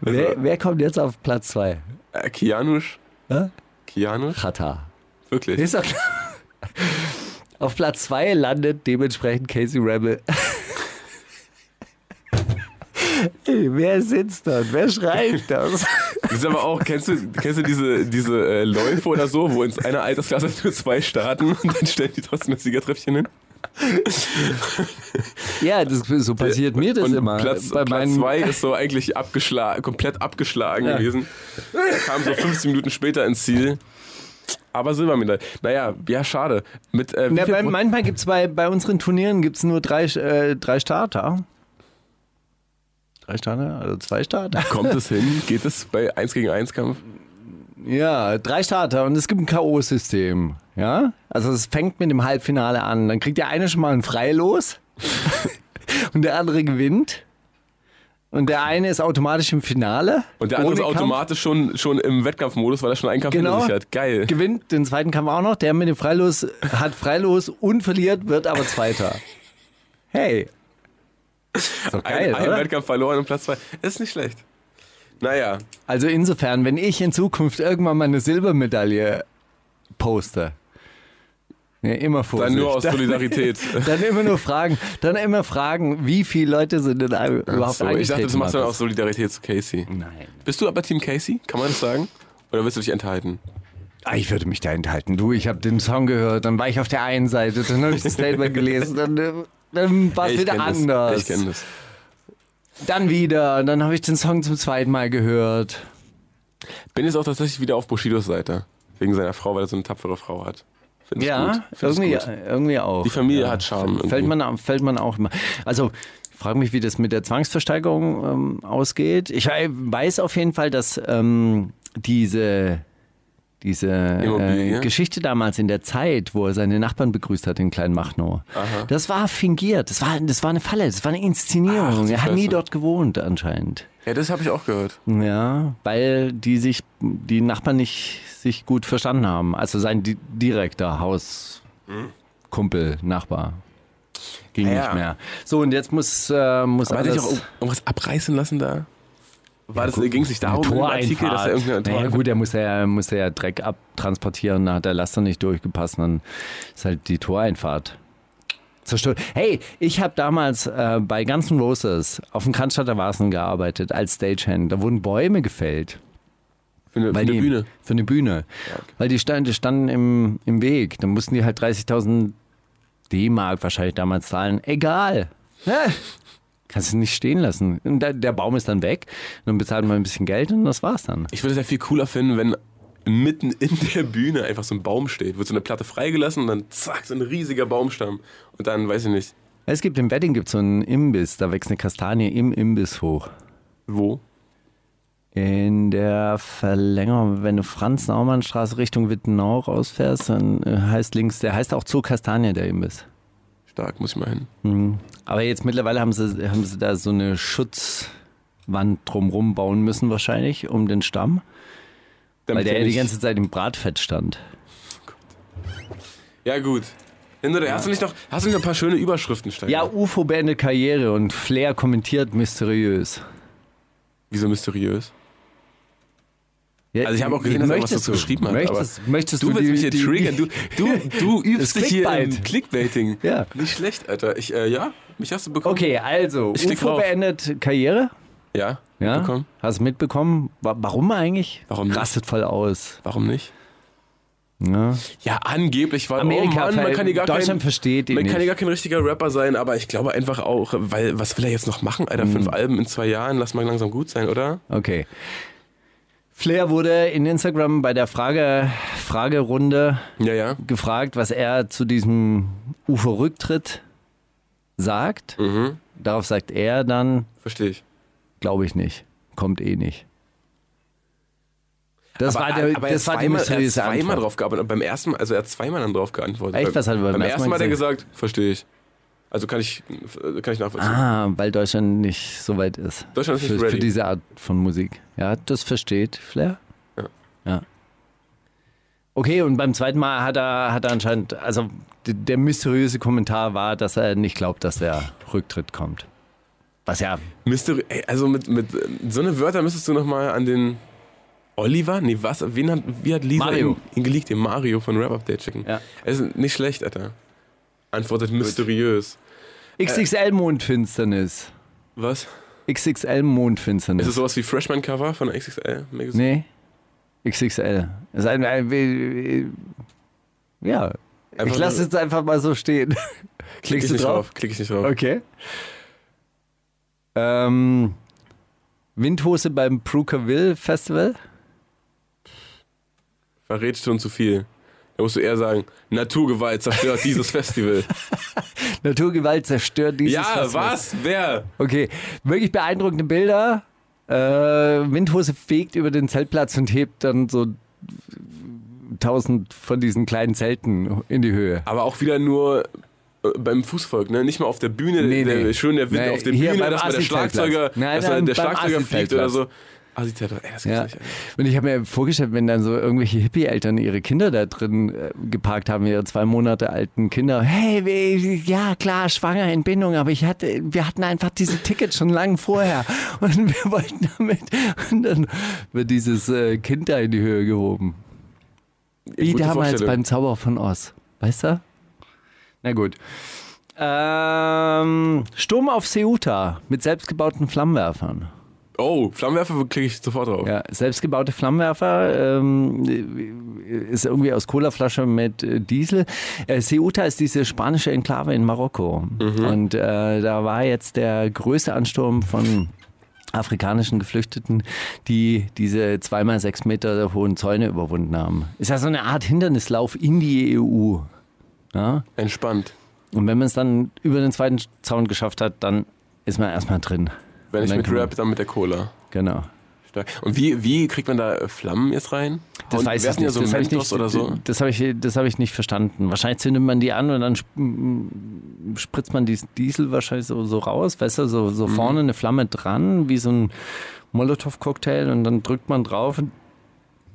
Wer, wer kommt jetzt auf Platz 2? Äh, Kianusch? Hä? Kianusch? Chata. Wirklich? Ist doch klar. Auf Platz 2 landet dementsprechend Casey Rebel. Ey, wer sitzt dort? Wer schreibt das? Das ist aber auch, kennst du, kennst du diese, diese äh, Läufe oder so, wo in einer Altersklasse nur zwei starten und dann stellen die trotzdem das Siegertreppchen hin? Ja, das, so passiert mir das und immer. Platz, Bei Platz meinen, zwei ist so eigentlich abgeschlagen, komplett abgeschlagen Ja. gewesen. Kam so 15 Minuten später ins Ziel. Aber Silbermedaille. Naja, ja, schade. Mit, äh, Na, bei, manchmal gibt es bei, bei unseren Turnieren gibt's nur drei, äh, drei Starter. Drei Starter? Also zwei Starter? kommt es hin? Geht es bei 1 gegen 1 Kampf? Ja, drei Starter und es gibt ein K.O.-System. Ja? Also es fängt mit dem Halbfinale an. Dann kriegt der eine schon mal ein Freilos und der andere gewinnt. Und der eine ist automatisch im Finale. Und der andere ist Kampf. automatisch schon, schon im Wettkampfmodus, weil er schon einen Kampf Genau. hat. Geil. Gewinnt den zweiten Kampf auch noch. Der mit dem Freilos hat Freilos und verliert, wird aber Zweiter. Hey. Ist doch geil, ein, ein? Wettkampf verloren und Platz 2. Ist nicht schlecht. Naja, Also insofern, wenn ich in Zukunft irgendwann mal eine Silbermedaille poste, ja, immer Vorsicht. dann nur aus Solidarität. Dann immer nur fragen, dann immer fragen, wie viele Leute sind denn überhaupt so, ich dachte, das machst du dann aus Solidarität zu Casey. Nein. Bist du aber Team Casey? Kann man das sagen? Oder willst du dich enthalten? Ah, ich würde mich da enthalten. Du, ich habe den Song gehört, dann war ich auf der einen Seite, dann habe ich das Statement gelesen, dann, äh, dann war es wieder kenn das. anders. Ich kenne das. Dann wieder, dann habe ich den Song zum zweiten Mal gehört. Bin jetzt auch tatsächlich wieder auf Bushidos Seite. Wegen seiner Frau, weil er so eine tapfere Frau hat. Find ich Ja, irgendwie, irgendwie auch. Die Familie ja. hat Charme Fällt irgendwie. man, fällt man auch immer. Also, ich frage mich, wie das mit der Zwangsversteigerung ähm, ausgeht. Ich wei- weiß auf jeden Fall, dass ähm, diese, diese äh, Geschichte damals in der Zeit, wo er seine Nachbarn begrüßt hat in Kleinmachnow, das war fingiert. Das war, das war eine Falle, das war eine Inszenierung. Ach, er hat nie dort gewohnt, anscheinend. Ja, das habe ich auch gehört. Ja, weil die sich, die Nachbarn nicht sich gut verstanden haben. Also sein di direkter Hauskumpel, Nachbar. Ging Ah, ja. nicht mehr. So, und jetzt muss, äh, muss Aber hat er sich alles... auch irgendwas abreißen lassen da? War das, ging es nicht darum im Artikel, dass er irgendeine naja, Tor gut, er muss ja, muss ja Dreck abtransportieren, da hat der Laster nicht durchgepasst, dann ist halt die Toreinfahrt zerstört. Hey, ich habe damals äh, bei Guns N' Roses auf dem Cannstatter Wasen gearbeitet als Stagehand. Da wurden Bäume gefällt. für eine, für eine die, Bühne? Für eine Bühne. Weil die standen, die standen im, im Weg. Dann mussten die halt 30.000 D-Mark wahrscheinlich damals zahlen. Egal. Kannst du nicht stehen lassen. Und der, der Baum ist dann weg. Dann bezahlt man ein bisschen Geld und das war's dann. Ich würde es ja viel cooler finden, wenn mitten in der Bühne einfach so ein Baum steht. Wird so eine Platte freigelassen und dann zack, so ein riesiger Baumstamm. Und dann, weiß ich nicht, Es gibt im Wedding gibt's so einen Imbiss, da wächst eine Kastanie im Imbiss hoch. wo. In der Verlängerung, wenn du Franz-Naumann-Straße Richtung Wittenau rausfährst, dann äh, heißt links, der heißt auch Zoo Kastanie, der Imbiss. Stark, muss ich mal hin. Aber jetzt mittlerweile haben sie, haben sie da so eine Schutzwand drumrum bauen müssen wahrscheinlich um den Stamm, weil Damit der er ja die ganze Zeit im Bratfett stand. Ja, gut. Hinter, hast, du nicht noch, hast du nicht noch ein paar schöne Überschriften, Steiger? Ja, UFO beendet Karriere und Flair kommentiert mysteriös. Wieso mysteriös? Ja, Also ich habe auch gesehen, dass er was dazu geschrieben hat. Möchtest, möchtest du du, willst die, mich hier die, triggern. Du, du, du übst dich hier im Clickbait. Clickbaiting. Ja. Nicht schlecht, Alter. Ich, äh, ja, mich hast du bekommen. Okay, also, Ich UFO beendet Karriere. Ja, Ja, hast du mitbekommen? Wa- Warum eigentlich? Warum nicht? Rastet voll aus. Warum nicht? Ja. Ja, angeblich, weil Amerika, oh Mann, man kann hier gar Deutschland kein, versteht ihn Man kann hier nicht. gar kein richtiger Rapper sein, aber ich glaube einfach auch, weil was will er jetzt noch machen, Alter? Fünf Alben in zwei Jahren, lass mal langsam gut sein, oder? Okay. Flair wurde in Instagram bei der Frage, Fragerunde Ja, ja. gefragt, was er zu diesem UFO-Rücktritt sagt. Mhm. Darauf sagt er dann, Verstehe ich. glaube ich nicht, kommt eh nicht. Das aber, war, der, aber er das hat war die er hat zweimal Antwort. drauf geantwortet. Beim ersten Mal, also er hat zweimal dann drauf geantwortet. Echt? Beim- Was hat er beim beim ersten ersten Mal Mal hat er gesagt, verstehe ich. Also kann ich, kann ich nachvollziehen. Ah, weil Deutschland nicht so weit ist. Deutschland ist für, nicht für ready. diese Art von Musik. Ja, das versteht Flair. Ja. ja. Okay, und beim zweiten Mal hat er, hat er anscheinend, also der mysteriöse Kommentar war, dass er nicht glaubt, dass der Rücktritt kommt. Was ja, Mystery, ey, also mit, mit äh, so eine Wörter müsstest du nochmal an den Oliver? Nee, was? Wen hat, wie hat Lisa Mario. ihn, ihn geleakt? Den Mario von Rap Update schicken. Ja. Es ist nicht schlecht, Alter. Antwortet mysteriös. XXL Mondfinsternis. Was? XXL Mondfinsternis. Ist es sowas wie Freshman-Cover von XXL Magazine? Nee, XXL. Ist ein, ein, ein, ja, Einfach ich lasse es jetzt einfach mal so stehen. Klick Klickst ich du nicht drauf? drauf. Klick ich nicht drauf. Okay. Ähm, Windhose beim Prukerville Festival. Verrätst schon zu viel. Da musst du eher sagen, Naturgewalt zerstört dieses Festival. Naturgewalt zerstört dieses ja, Festival. was? Wer? Okay, wirklich beeindruckende Bilder. Äh, Windhose fegt über den Zeltplatz und hebt dann so tausend von diesen kleinen Zelten in die Höhe. Aber auch wieder nur äh, beim Fußvolk, ne? Nicht mal auf der Bühne, Nee, der, nee. schön der Wind Nee, auf der Bühne, dass mal der. Schlagzeuger, Nein, dass der Schlagzeuger fliegt oder so. Assi-Zeltplatz, ey, das gibt's Ja. nicht. Und ich habe mir vorgestellt, wenn dann so irgendwelche Hippie-Eltern ihre Kinder da drin äh, geparkt haben, ihre zwei Monate alten Kinder. Hey, ja klar, schwanger Entbindung, aber ich hatte, wir hatten einfach diese Tickets schon lange vorher und wir wollten damit. Und dann wird dieses äh, Kind da in die Höhe gehoben. Wie Gute damals beim Zauber von Oz. Weißt du? Na gut. Ähm, Sturm auf Ceuta mit selbstgebauten Flammenwerfern. Oh, Flammenwerfer klicke ich sofort drauf. Ja, selbstgebaute Flammenwerfer ähm, ist irgendwie aus Colaflasche mit äh, Diesel. Äh, Ceuta ist diese spanische Enklave in Marokko. Und äh, da war jetzt der größte Ansturm von afrikanischen Geflüchteten, die diese zweimal sechs Meter hohen Zäune überwunden haben. Ist ja so eine Art Hindernislauf in die EU. Ja? Entspannt. Und wenn man es dann über den zweiten Zaun geschafft hat, dann ist man erstmal drin. Wenn ich mit Rap, dann mit der Cola. Genau. Und wie, wie kriegt man da äh, Flammen jetzt rein? Das Und weiß ich nicht. so das habe ich nicht, oder so? Das habe ich, das habe ich nicht verstanden. Wahrscheinlich zündet man die an und dann sp- m- spritzt man diesen Diesel wahrscheinlich so, so raus, weißt du, so, so Mhm. vorne eine Flamme dran, wie so ein Molotow-Cocktail und dann drückt man drauf und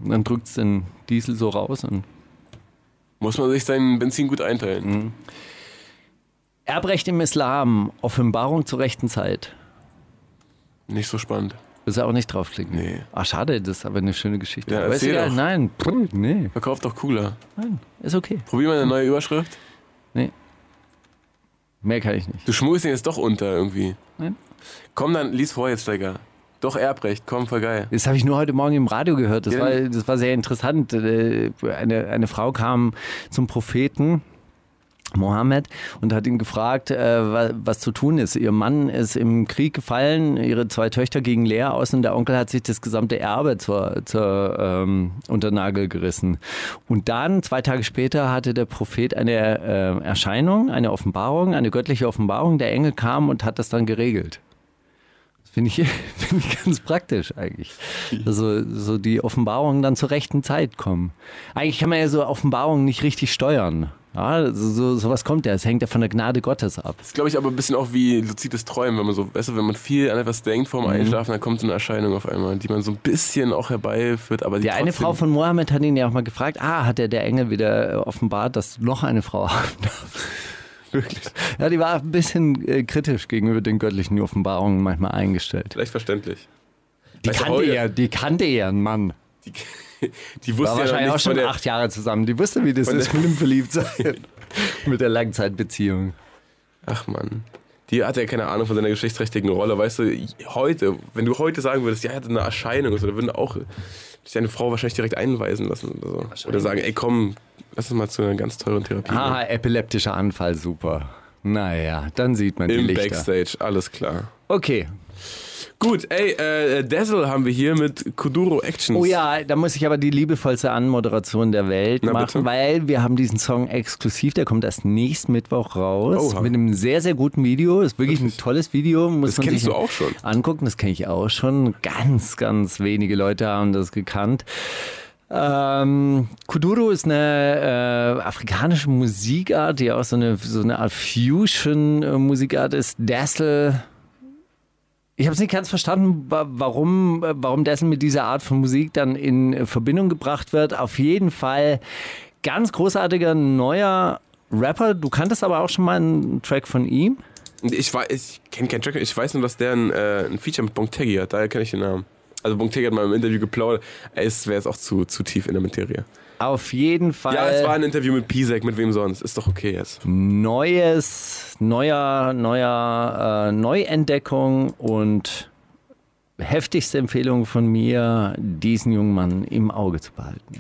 dann drückt es den Diesel so raus. Und Muss man sich sein Benzin gut einteilen. Mhm. Erbrecht im Islam, Offenbarung zur rechten Zeit. Nicht so spannend. Willst du auch nicht draufklicken? Nee. Ach, schade, das ist aber eine schöne Geschichte. Ja, aber ist egal. doch. Nein, Puh, nee, Verkauft doch cooler. nein, ist okay. Probier mal eine neue Überschrift. Mehr kann ich nicht. Du schmuggelst ihn jetzt doch unter irgendwie. Nein. Komm dann, lies vor jetzt, Steiger. Doch Erbrecht, komm, voll geil. Das habe ich nur heute Morgen im Radio gehört. Das, Ja, war, das war sehr interessant. Äh, Eine, eine Frau kam zum Propheten. Mohammed und hat ihn gefragt, äh, wa- was zu tun ist. Ihr Mann ist im Krieg gefallen, ihre zwei Töchter gingen leer aus und der Onkel hat sich das gesamte Erbe zur, zur ähm, unter Nagel gerissen. Und dann, zwei Tage später, hatte der Prophet eine äh, Erscheinung, eine Offenbarung, eine göttliche Offenbarung. Der Engel kam und hat das dann geregelt. Das finde ich, finde ich ganz praktisch eigentlich. Also so die Offenbarungen dann zur rechten Zeit kommen. Eigentlich kann man ja so Offenbarungen nicht richtig steuern. Ja, so, so, sowas kommt ja. Es hängt ja von der Gnade Gottes ab. Das ist, glaube ich, aber ein bisschen auch wie luzides Träumen, wenn man so, weißt du, wenn man viel an etwas denkt Mhm. vorm Einschlafen, dann kommt so eine Erscheinung auf einmal, die man so ein bisschen auch herbeiführt, aber die Die eine Frau von Mohammed hat ihn ja auch mal gefragt, ah, hat der, der Engel wieder offenbart, dass noch eine Frau haben darfst. Wirklich. Ja, die war ein bisschen äh, kritisch gegenüber den göttlichen Offenbarungen manchmal eingestellt. Vielleicht verständlich. Die Weißt kannte, ja, die kannte ja einen Mann. Die, die War wusste ja noch wahrscheinlich auch schon der, acht Jahre zusammen. Die wusste, wie das ist mit dem Verliebtsein. mit der Langzeitbeziehung. Ach man. Die hat ja keine Ahnung von seiner geschlechtsträchtigen Rolle. Weißt du, heute, wenn du heute sagen würdest, ja, er hatte eine Erscheinung, oder so, dann würden auch deine Frau wahrscheinlich direkt einweisen lassen oder so. Oder sagen, ey komm, lass uns mal zu einer ganz teuren Therapie. Haha, epileptischer Anfall, super. Naja, dann sieht man die Im Lichter. Backstage, alles klar. Okay. Gut, ey, äh, Dazzle haben wir hier mit Kuduro Actions. Oh ja, da muss ich aber die liebevollste Anmoderation der Welt Na, machen, bitte. weil wir haben diesen Song exklusiv, der kommt erst nächsten Mittwoch raus Oha. mit einem sehr, sehr guten Video. Ist wirklich ein tolles Video, muss Das kennst du auch schon. angucken. Das kenne ich auch schon. Ganz, ganz wenige Leute haben das gekannt. Ähm, Kuduro ist eine äh, afrikanische Musikart, die auch so eine, so eine Art Fusion-Musikart ist. Dazzle ich habe es nicht ganz verstanden, wa- warum, äh, warum dessen mit dieser Art von Musik dann in äh, Verbindung gebracht wird. Auf jeden Fall ganz großartiger neuer Rapper. Du kanntest aber auch schon mal einen Track von ihm. Ich, ich kenne keinen Track, ich weiß nur, dass der ein, äh, ein Feature mit Bontegi hat, daher kenne ich den Namen. Also Bontegi hat mal im Interview geplaudert, es wäre jetzt auch zu, zu tief in der Materie. Auf jeden Fall. Ja, es war ein Interview mit Pisek, mit wem sonst, ist doch okay jetzt. neues, neuer, neuer äh, Neuentdeckung und heftigste Empfehlung von mir, diesen jungen Mann im Auge zu behalten.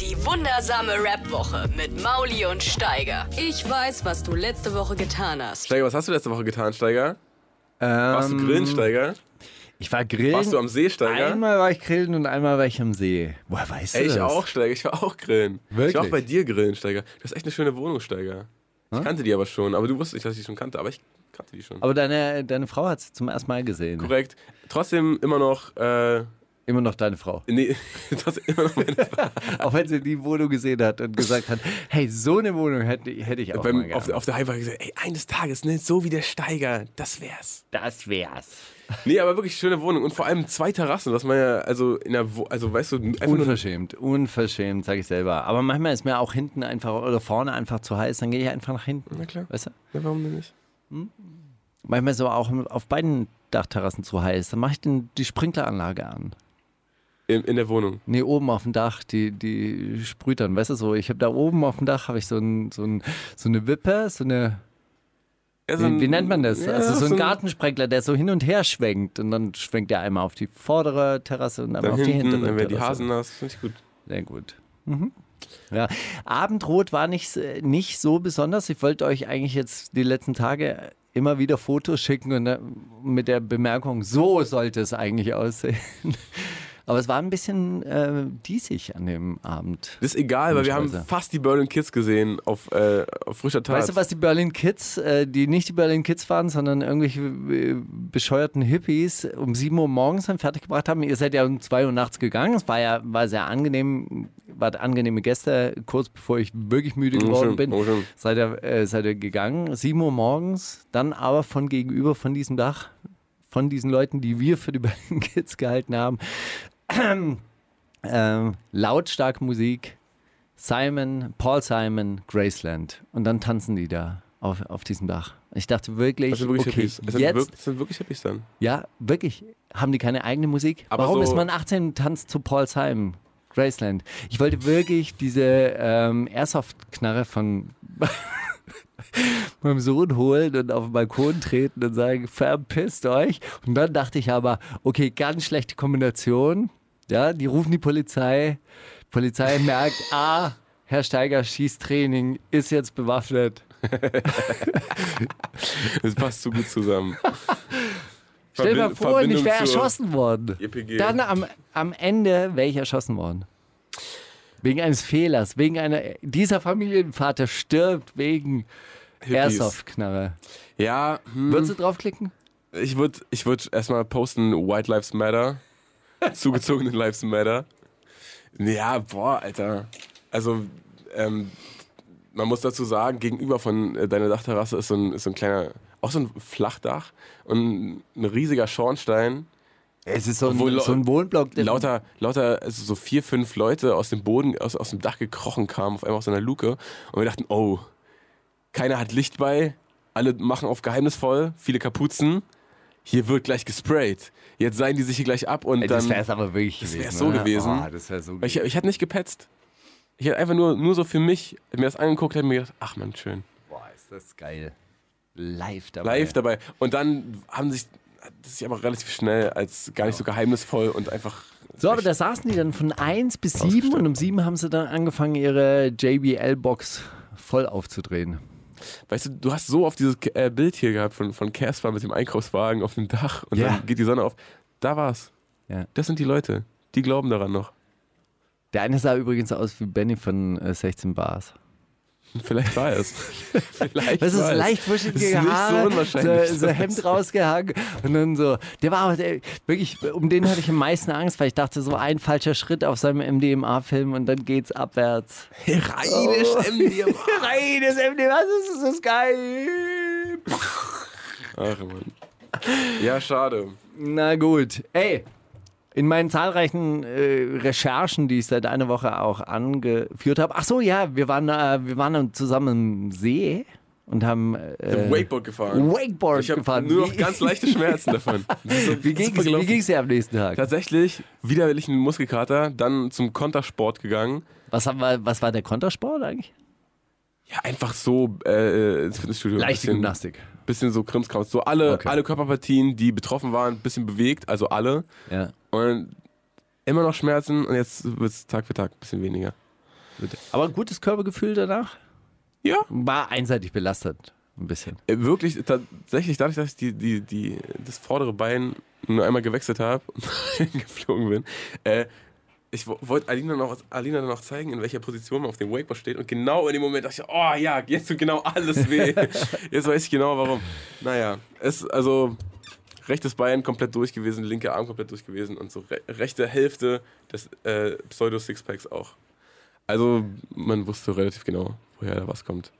Die wundersame Rap-Woche mit Mauli und Steiger. Ich weiß, was du letzte Woche getan hast. Steiger, was hast du letzte Woche getan, Steiger? Warst du Ähm, grillen, Steiger? Ich war grillen. Warst du am See, Steiger? Einmal war ich grillen und einmal war ich am See. Woher weißt du Ey, ich das? auch, Steiger, ich war auch grillen. Wirklich? Ich war auch bei dir grillen, Steiger. Du hast echt eine schöne Wohnung, Steiger. Ich kannte die aber schon, aber du wusstest nicht, dass ich die schon kannte, aber ich kannte die schon. Aber deine, deine Frau hat sie zum ersten Mal gesehen. Korrekt. Trotzdem immer noch, äh, Immer noch deine Frau. nee, trotzdem immer noch meine Frau. Auch wenn sie die Wohnung gesehen hat und gesagt hat, hey, so eine Wohnung hätte, hätte ich auch mal Beim, gerne. auf, auf der Hype gesagt, ey, eines Tages, ne, so wie der Steiger, das wär's. das wär's. Nee, aber wirklich schöne Wohnung und vor allem zwei Terrassen, was man ja, also in der, Wo also weißt du, einfach Unverschämt, unverschämt, sage ich selber. Aber manchmal ist mir auch hinten einfach oder vorne einfach zu heiß, dann gehe ich einfach nach hinten. Na klar. Weißt du? Ja, warum denn nicht? Manchmal ist aber auch auf beiden Dachterrassen zu heiß. Dann mache ich den, die Sprinkleranlage an. In, in der Wohnung. Nee, oben auf dem Dach, die, die sprüht dann, weißt du so, ich habe da oben auf dem Dach habe ich so, ein, so, ein, so eine Wippe, so eine, Ja, so wie, wie nennt man das? Ja, also so ein Gartensprenkler, der so hin und her schwenkt und dann schwenkt er einmal auf die vordere Terrasse und einmal auf die hinten, hintere dann werden die. Hasen nass, finde ich gut. Sehr gut. Mhm. Ja. Abendrot war nicht, nicht so besonders. Ich wollte euch eigentlich jetzt die letzten Tage immer wieder Fotos schicken und äh, mit der Bemerkung, so sollte es eigentlich aussehen. Aber es war ein bisschen äh, diesig an dem Abend. Das ist egal, weil wir haben fast die Berlin Kids gesehen auf, äh, auf frischer Tat. Weißt du, was die Berlin Kids, äh, die nicht die Berlin Kids waren, sondern irgendwelche äh, bescheuerten Hippies um 7 Uhr morgens dann fertiggebracht haben? Ihr seid ja um 2 Uhr nachts gegangen. Es war ja war sehr angenehm, wart angenehme Gäste, kurz bevor ich wirklich müde geworden bin. oh. Seid ihr, äh, seid ihr gegangen, 7 Uhr morgens, dann aber von gegenüber von diesem Dach, von diesen Leuten, die wir für die Berlin Kids gehalten haben, ähm, lautstark Musik, Simon, Paul Simon, Graceland. Und dann tanzen die da auf, auf diesem Dach. Ich dachte wirklich, Das sind wirklich okay, Hippies. Das sind, jetzt, wirklich, das sind wirklich Hippies dann. ja, wirklich, haben die keine eigene Musik? Aber Warum so- ist man 18 und tanzt zu Paul Simon, Graceland? Ich wollte wirklich diese ähm, Airsoft-Knarre von meinem Sohn holen und auf den Balkon treten und sagen, verpisst euch. Und dann dachte ich aber, okay, ganz schlechte Kombination. Ja, die rufen die Polizei. Die Polizei merkt, ah, Herr Steiger Schießtraining ist jetzt bewaffnet. Das passt so gut zusammen. Stell dir mal vor, ich Verbindung wäre zur erschossen worden. EPG. Dann am, am Ende wäre ich erschossen worden. Wegen eines Fehlers, wegen einer. Dieser Familienvater stirbt wegen. Airsoft-Knarre. Ja, hm, Würdest du draufklicken? ich würde ich würd erstmal posten White Lives Matter. Zugezogene Lives Matter. Ja, boah, Alter. Also, ähm, man muss dazu sagen, gegenüber von äh, deiner Dachterrasse ist so ein, ist so ein kleiner, auch so ein Flachdach und ein riesiger Schornstein. Es ist so ein, so ein Wohnblock. der- lauter, lauter, also so vier, fünf Leute aus dem Boden, aus, aus dem Dach gekrochen kamen, auf einmal aus einer Luke. Und wir dachten, oh, keiner hat Licht bei, alle machen auf geheimnisvoll, viele Kapuzen. Hier wird gleich gesprayt. Jetzt seien die sich hier gleich ab und Ey, dann. das wäre es aber wirklich das gewesen. so gewesen. Oh, das wäre so ich, gewesen. ich hatte nicht gepetzt. Ich hatte einfach nur, nur so für mich mir das angeguckt und mir gedacht, ach man, schön. Boah, ist das geil. Live dabei. Live dabei. Und dann haben sich, hat es sich aber relativ schnell als gar nicht so geheimnisvoll und einfach. So, aber da saßen die dann von 1 bis 7 und um 7 haben sie dann angefangen, ihre JBL-Box voll aufzudrehen. Weißt du, du hast so oft dieses äh, Bild hier gehabt von, von Casper mit dem Einkaufswagen auf dem Dach und Ja. dann geht die Sonne auf. Da war's. Ja. Das sind die Leute. Die glauben daran noch. Der eine sah übrigens aus wie Benny von äh, 16 Bars. Vielleicht war es. Vielleicht Das ist leicht so Haare, unwahrscheinlich. so, so Hemd rausgehangen und dann so. Der war aber der, wirklich, um den hatte ich am meisten Angst, weil ich dachte, so ein falscher Schritt auf seinem MDMA-Film und dann geht's abwärts. Rheinisch MDMA. Reines MDMA, das ist das geil. Ach man. Ja, schade. Na gut. Ey, in meinen zahlreichen äh, Recherchen, die ich seit einer Woche auch angeführt habe. Ach so, ja, wir waren, äh, wir waren zusammen im See und haben äh, Wakeboard gefahren. Wakeboard ich gefahren. nur noch ganz leichte Schmerzen davon. So Wie ging es dir am nächsten Tag? Tatsächlich widerwilligen Muskelkater, dann zum Kontersport gegangen. Was, haben wir, was war der Kontersport eigentlich? Ja, einfach so äh, ins Fitnessstudio. Leichte bisschen, Gymnastik. Bisschen so Krimskrams. So alle, Okay. alle Körperpartien, die betroffen waren, bisschen bewegt, also alle. Ja. Und immer noch Schmerzen und jetzt wird es Tag für Tag ein bisschen weniger. Aber ein gutes Körpergefühl danach? Ja. War einseitig belastet. Ein bisschen. Äh, Wirklich, tatsächlich, dadurch, dass ich die, die, die, das vordere Bein nur einmal gewechselt habe und geflogen bin, äh, ich wo- wollte Alina noch, Alina noch zeigen, in welcher Position man auf dem Wakeboard steht. Und genau in dem Moment dachte ich, oh ja, jetzt tut genau alles weh. jetzt weiß ich genau warum. Naja, es also rechtes Bein komplett durch gewesen, linker Arm komplett durch gewesen und so re rechte Hälfte des äh, Pseudo-Sixpacks auch. Also man wusste relativ genau, woher da was kommt.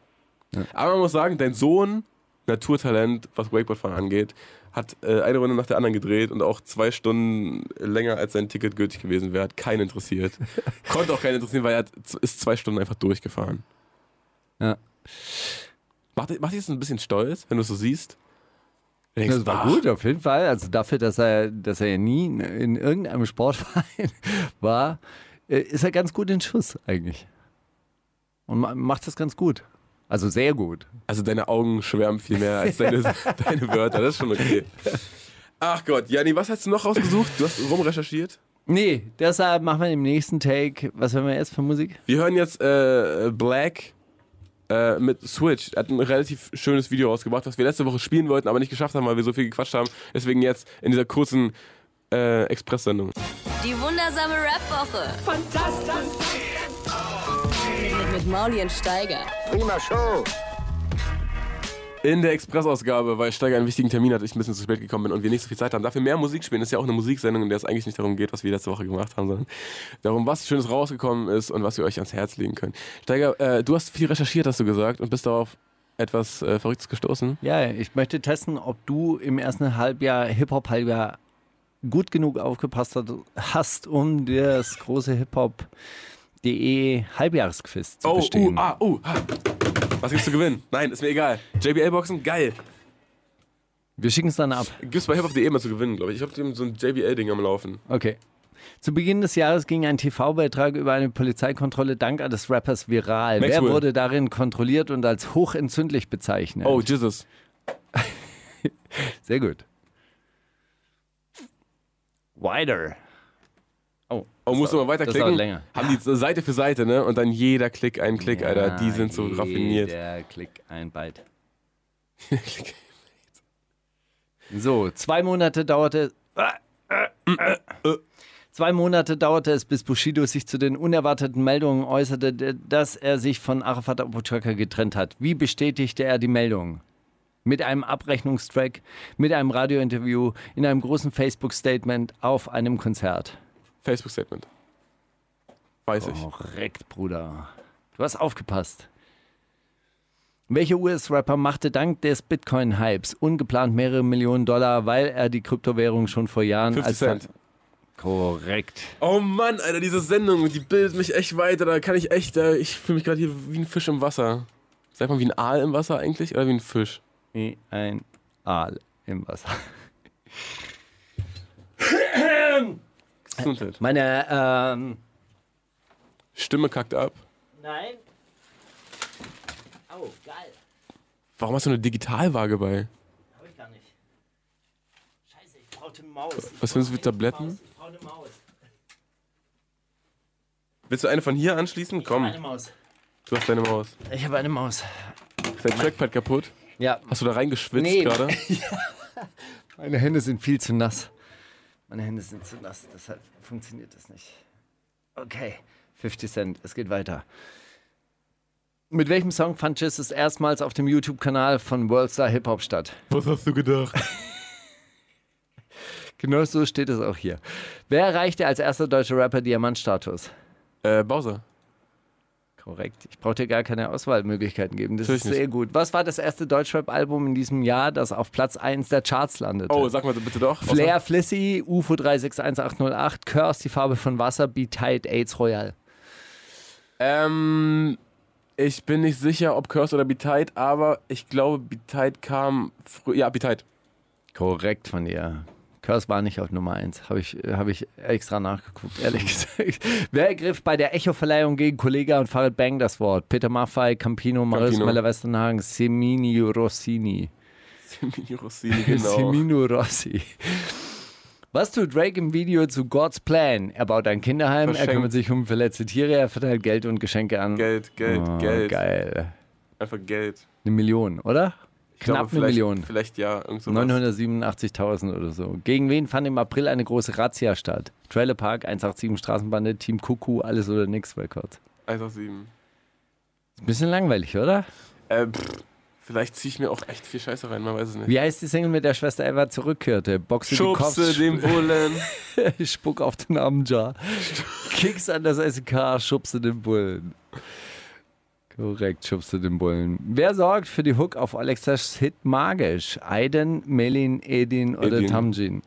Aber man muss sagen, dein Sohn, Naturtalent, was Wakeboardfahren angeht, hat äh, eine Runde nach der anderen gedreht und auch zwei Stunden länger als sein Ticket gültig gewesen wäre. Hat keinen interessiert. Konnte auch keinen interessieren, weil er hat, ist zwei Stunden einfach durchgefahren. Ja. Macht, macht dich das ein bisschen stolz, wenn du es so siehst? Denkst, Das war ach, gut, auf jeden Fall. Also dafür, dass er, dass er ja nie in, in irgendeinem Sportverein war, äh, ist er ganz gut in Schuss eigentlich. Und ma- macht das ganz gut. Also sehr gut. Also deine Augen schwärmen viel mehr als deine, deine Wörter. Das ist schon okay. Ach Gott, Jani, was hast du noch rausgesucht? Du hast rumrecherchiert. Nee, deshalb machen wir im nächsten Take. Was hören wir jetzt für Musik? Wir hören jetzt äh, Black äh, mit Switch. Er hat ein relativ schönes Video rausgebracht, was wir letzte Woche spielen wollten, aber nicht geschafft haben, weil wir so viel gequatscht haben. Deswegen jetzt in dieser kurzen äh, Express-Sendung. Die wundersame Rap-Woche. Fantastisch. Mit, mit Mauli und Steiger. Prima Show. In der Express-Ausgabe, weil Steiger einen wichtigen Termin hat, ich ein bisschen zu spät gekommen bin und wir nicht so viel Zeit haben, dafür mehr Musik spielen. Das ist ja auch eine Musiksendung, in der es eigentlich nicht darum geht, was wir letzte Woche gemacht haben, sondern darum, was Schönes rausgekommen ist und was wir euch ans Herz legen können. Steiger, äh, du hast viel recherchiert, hast du gesagt, und bist darauf etwas äh, Verrücktes gestoßen. Ja, ich möchte testen, ob du im ersten Halbjahr, Hip-Hop-Halbjahr, gut genug aufgepasst hast, um das große Hip-Hop.de Halbjahresquiz zu Oh, bestehen. uh, ah, uh, ah. Was gibt's zu gewinnen? Nein, ist mir egal. JBL-Boxen, geil. Wir schicken es dann ab. Gibt's bei hiphop.de immer zu gewinnen, glaube ich. Ich habe so ein JBL-Ding am Laufen. Okay. Zu Beginn des Jahres ging ein TV-Beitrag über eine Polizeikontrolle dank eines Rappers viral. Maxwell. Wer wurde darin kontrolliert und als hochentzündlich bezeichnet? Oh, Jesus. Sehr gut. Wider. Oh, Oh, musst du mal das weiterklicken? dauert länger. Haben die Seite für Seite, ne? Und dann jeder Klick einen Klick, Alter. Die sind so raffiniert. Der Klick ein Byte. So, zwei Monate dauerte. Zwei Monate dauerte es, bis Bushido sich zu den unerwarteten Meldungen äußerte, dass er sich von Arafat Abu Chaka getrennt hat. Wie bestätigte er die Meldung? Mit einem Abrechnungstrack, mit einem Radiointerview, in einem großen Facebook-Statement auf einem Konzert. Facebook-Statement. Weiß ich. Korrekt, Bruder. Du hast aufgepasst. Welcher US-Rapper machte dank des Bitcoin-Hypes ungeplant mehrere Millionen Dollar, weil er die Kryptowährung schon vor Jahren 50 als Cent. korrekt. Oh Mann, Alter, diese Sendung, die bildet mich echt weiter. Da kann ich echt, äh, ich fühle mich gerade hier wie ein Fisch im Wasser. Sagt man wie ein Aal im Wasser eigentlich oder wie ein Fisch? Wie ein Aal im Wasser. Gesundheit. Meine, ähm. Stimme kackt ab. Nein. Oh, geil. Warum hast du eine Digitalwaage bei? Hab ich gar nicht. Scheiße, ich brauchte eine Maus. Ich Was findest du mit Tabletten? Maus, Ich brauche eine Maus. Willst du eine von hier anschließen? Komm, Eine Maus. du hast deine Maus. Ich habe eine Maus. Ist dein Trackpad kaputt? Ja, Hast du da reingeschwitzt Nee. gerade? Meine Hände sind viel zu nass. Meine Hände sind zu nass, deshalb funktioniert das nicht. Okay, 50 Cent, es geht weiter. Mit welchem Song fand Jesus erstmals auf dem YouTube-Kanal von Worldstar Hip Hop statt? Was hast du gedacht? Genau so steht es auch hier. Wer erreichte als erster deutscher Rapper Diamantstatus? Äh, Bowser. Korrekt. Ich brauche dir gar keine Auswahlmöglichkeiten geben. Das Natürlich ist sehr gut. Was war das erste Deutschrap-Album in diesem Jahr, das auf Platz 1 der Charts landete? Oh, sag mal bitte doch. Flair Flissy, UFO 361808, Curse, die Farbe von Wasser, Be Tight, AIDS Royal. Ähm, Ich bin nicht sicher, ob Curse oder Betide, aber ich glaube, Betide kam früh. Ja, Betide. Korrekt von dir. Curse war nicht auf Nummer 1. Habe ich, hab ich extra nachgeguckt, ehrlich gesagt. Wer ergriff bei der Echo-Verleihung gegen Kollega und Farid Bang das Wort? Peter Maffay, Campino, Marius Campino. Meller-Westernhagen, Semini Rossini. Semini Rossini, genau. Semino Rossi. Was tut Drake im Video zu God's Plan? Er baut ein Kinderheim, er Verschenkt. kümmert sich um verletzte Tiere, er verteilt Geld und Geschenke an. Geld, Geld, Oh, Geld. Geil. Einfach Geld. Eine Million, oder? Ich glaube, Knapp eine Million. Vielleicht ja, irgend sowas. 987.000 oder so. Gegen wen fand im April eine große Razzia statt? Trailer Park, 187 Straßenbande, Team Kuku, alles oder nix Records. 187. Ist ein bisschen langweilig, oder? Äh, pff, vielleicht ziehe ich mir auch echt viel Scheiße rein, man weiß es nicht. Wie heißt die Single mit der Schwester Eva zurückkehrte? Boxe die Schubse Cops, den Bullen. Spuck auf den Armjar. Kicks an das SK, schubse den Bullen. Korrekt, schubse den Bullen. Wer sorgt für die Hook auf Alexas Hit Magisch? Aiden, Melin, Edin oder Edin. Tamjin?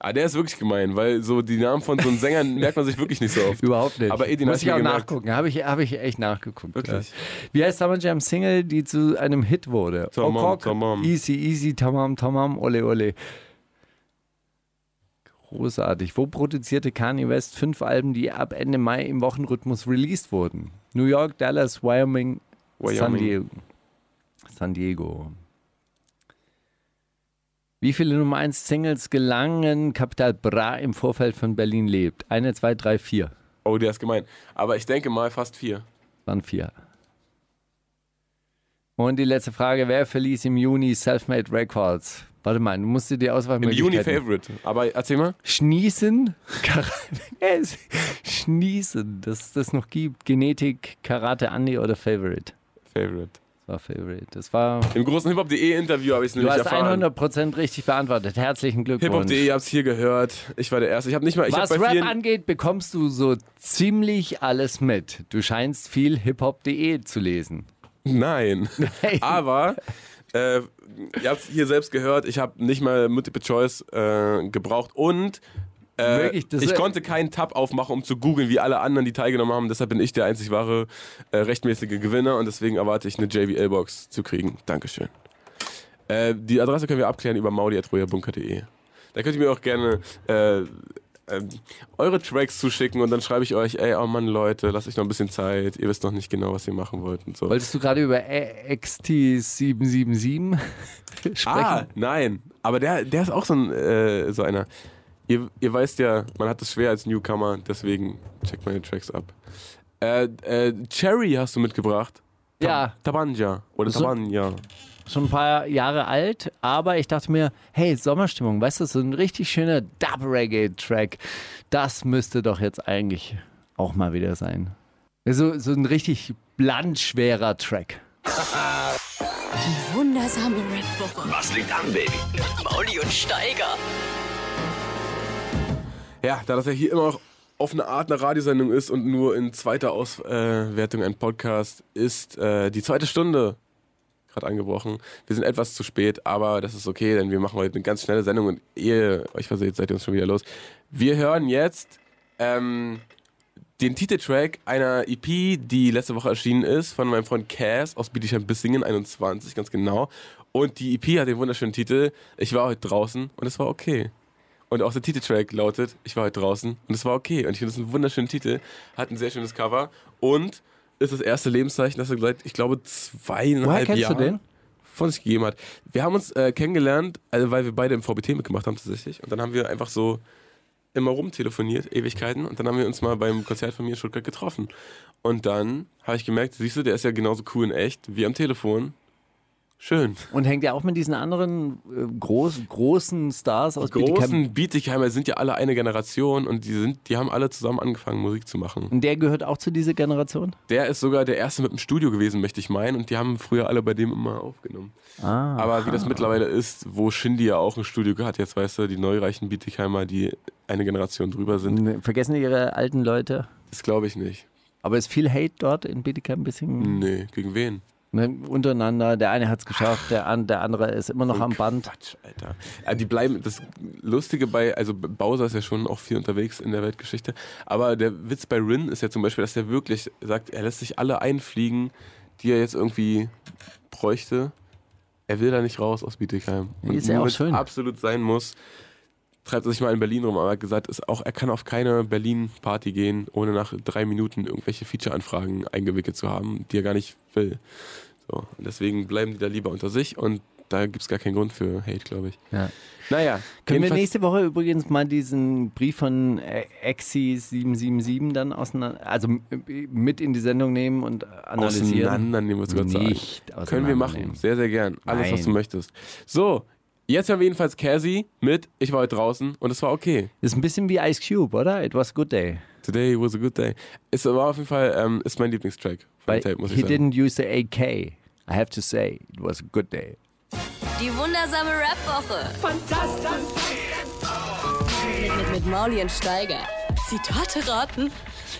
Ah, der ist wirklich gemein, weil so die Namen von so einem Sängern merkt man sich wirklich nicht so oft. Überhaupt nicht. Aber Edin Muss ich auch gemerkt. nachgucken. Habe ich, hab ich echt nachgeguckt. Wirklich? Ja. Wie heißt Summer Jam Single, die zu einem Hit wurde? Tamam, Okok, tamam. Easy, easy, tamam, tamam, ole, ole. Großartig. Wo produzierte Kanye West fünf Alben, die ab Ende Mai im Wochenrhythmus released wurden? New York, Dallas, Wyoming, San Wyoming. Diego. San Diego. Wie viele Nummer 1 Singles gelangen Capital Bra im Vorfeld von Berlin lebt? Eine, zwei, drei, vier. Oh, der ist gemein. Aber ich denke mal fast vier. Waren vier. Und die letzte Frage: Wer verließ im Juni Selfmade Records? Warte mal, du musst dir die Im Auswahlmöglichkeiten... Juni Favorite. Aber erzähl mal. Schnießen, Kara- Es- Schnießen, dass es das noch gibt. Genetik, Karate Andy oder Favorite? Favorite. Das war Favorite. Das war. Im großen Hip-Hop.de Interview habe ich es Du nämlich hast erfahren. 100% richtig beantwortet. Herzlichen Glückwunsch. Hip-Hop.de, ihr habt es hier gehört. Ich war der Erste. Ich habe nicht mal. Ich Was Rap angeht, bekommst du so ziemlich alles mit. Du scheinst viel hiphop.de zu lesen. Nein. Aber äh, ihr habt es hier selbst gehört, ich habe nicht mal Multiple Choice äh, gebraucht und äh, Wirklich, ich konnte keinen Tab aufmachen, um zu googeln, wie alle anderen, die teilgenommen haben. Deshalb bin ich der einzig wahre äh, rechtmäßige Gewinner und deswegen erwarte ich eine JVL-Box zu kriegen. Dankeschön. Äh, die Adresse können wir abklären über mauli.royabunker.de. Da könnt ihr mir auch gerne äh, ähm, eure Tracks zuschicken und dann schreibe ich euch, ey, oh Mann, Leute, lasst euch noch ein bisschen Zeit. Ihr wisst noch nicht genau, was ihr machen wollt und so. Wolltest du gerade über XT777 sprechen? Ah, nein. Aber der, der ist auch so, ein, äh, so einer. Ihr, ihr weißt ja, man hat es schwer als Newcomer, deswegen checkt meine Tracks ab. Äh, äh, Cherry hast du mitgebracht. Ja. Tabanja. Oder So- Tabanja. Schon ein paar Jahre alt, aber ich dachte mir, hey, Sommerstimmung, weißt du, so ein richtig schöner Dub-Reggae-Track, das müsste doch jetzt eigentlich auch mal wieder sein. So, so ein richtig blandschwerer Track. Wundersame Rap-Woche. Was liegt an, Baby? Mauli und Steiger. Ja, da das ja hier immer noch auf eine Art eine Radiosendung ist und nur in zweiter Auswertung ein Podcast ist, äh, die zweite Stunde gerade angebrochen. Wir sind etwas zu spät, aber das ist okay, denn wir machen heute eine ganz schnelle Sendung und ihr euch verseht, seid ihr uns schon wieder los. Wir hören jetzt ähm, den Titeltrack einer EP, die letzte Woche erschienen ist, von meinem Freund Cass aus Bietigheim-Bissingen 21, ganz genau. Und die EP hat den wunderschönen Titel Ich war heute draußen und es war okay. Und auch der Titeltrack lautet Ich war heute draußen und es war okay. Und ich finde das einen wunderschönen Titel, hat ein sehr schönes Cover und ist das erste Lebenszeichen, das er seit, ich glaube, zweieinhalb Woher kennst Jahren du den? von sich gegeben hat. Wir haben uns äh, kennengelernt, also weil wir beide im VBT mitgemacht haben tatsächlich. Und dann haben wir einfach so immer rumtelefoniert, Ewigkeiten. Und dann haben wir uns mal beim Konzert von mir in Stuttgart getroffen. Und dann habe ich gemerkt, siehst du, der ist ja genauso cool in echt wie am Telefon. Schön. Und hängt ja auch mit diesen anderen äh, groß, großen Stars aus Die Bietigheim. großen Bietigheimer sind ja alle eine Generation und die, sind, die haben alle zusammen angefangen, Musik zu machen. Und der gehört auch zu dieser Generation? Der ist sogar der erste mit dem Studio gewesen, möchte ich meinen. Und die haben früher alle bei dem immer aufgenommen. Ah. Aber wie das mittlerweile ist, wo Shindy ja auch ein Studio hat, jetzt weißt du, die neureichen Bietigheimer, die eine Generation drüber sind, Vergessen ihre alten Leute? das glaube ich nicht. Aber ist viel Hate dort in Bietigheim ein bisschen? Nee, gegen wen? Ne, untereinander, der eine hat es geschafft, der, an, der andere ist immer noch am Band. Quatsch, Alter. Ja, die bleiben, das Lustige bei, also Bowser ist ja schon auch viel unterwegs in der Weltgeschichte, aber der Witz bei Rin ist ja zum Beispiel, dass der wirklich sagt, er lässt sich alle einfliegen, die er jetzt irgendwie bräuchte. Er will da nicht raus aus Bietigheim. Und Ist ja auch schön. absolut sein muss, treibt er sich mal in Berlin rum. Aber er hat gesagt, ist auch, er kann auf keine Berlin-Party gehen, ohne nach drei Minuten irgendwelche Feature-Anfragen eingewickelt zu haben, die er gar nicht will. So, deswegen bleiben die da lieber unter sich und da gibt es gar keinen Grund für Hate, glaube ich. Ja. Naja, Können wir nächste Woche übrigens mal diesen Brief von äh, Exi 777 dann auseinander, also m- mit in die Sendung nehmen und analysieren? auseinandernehmen, was du gerade Nicht sagst. Können wir machen. Sehr, sehr gern. Alles, was Nein. du möchtest. So, jetzt haben wir jedenfalls Cassie mit Ich war heute draußen und es war okay. Ist ein bisschen wie Ice Cube, oder? It was a good day. Today was a good day. Es war auf jeden Fall, ähm, ist mein Lieblingstrack von dem Tape, muss he ich sagen. didn't use the AK. I have to say, it was a good day. Die wundersame Rap-Woche. Fantastisch. Mit, mit, mit Mauli und Steiger. Zitate raten.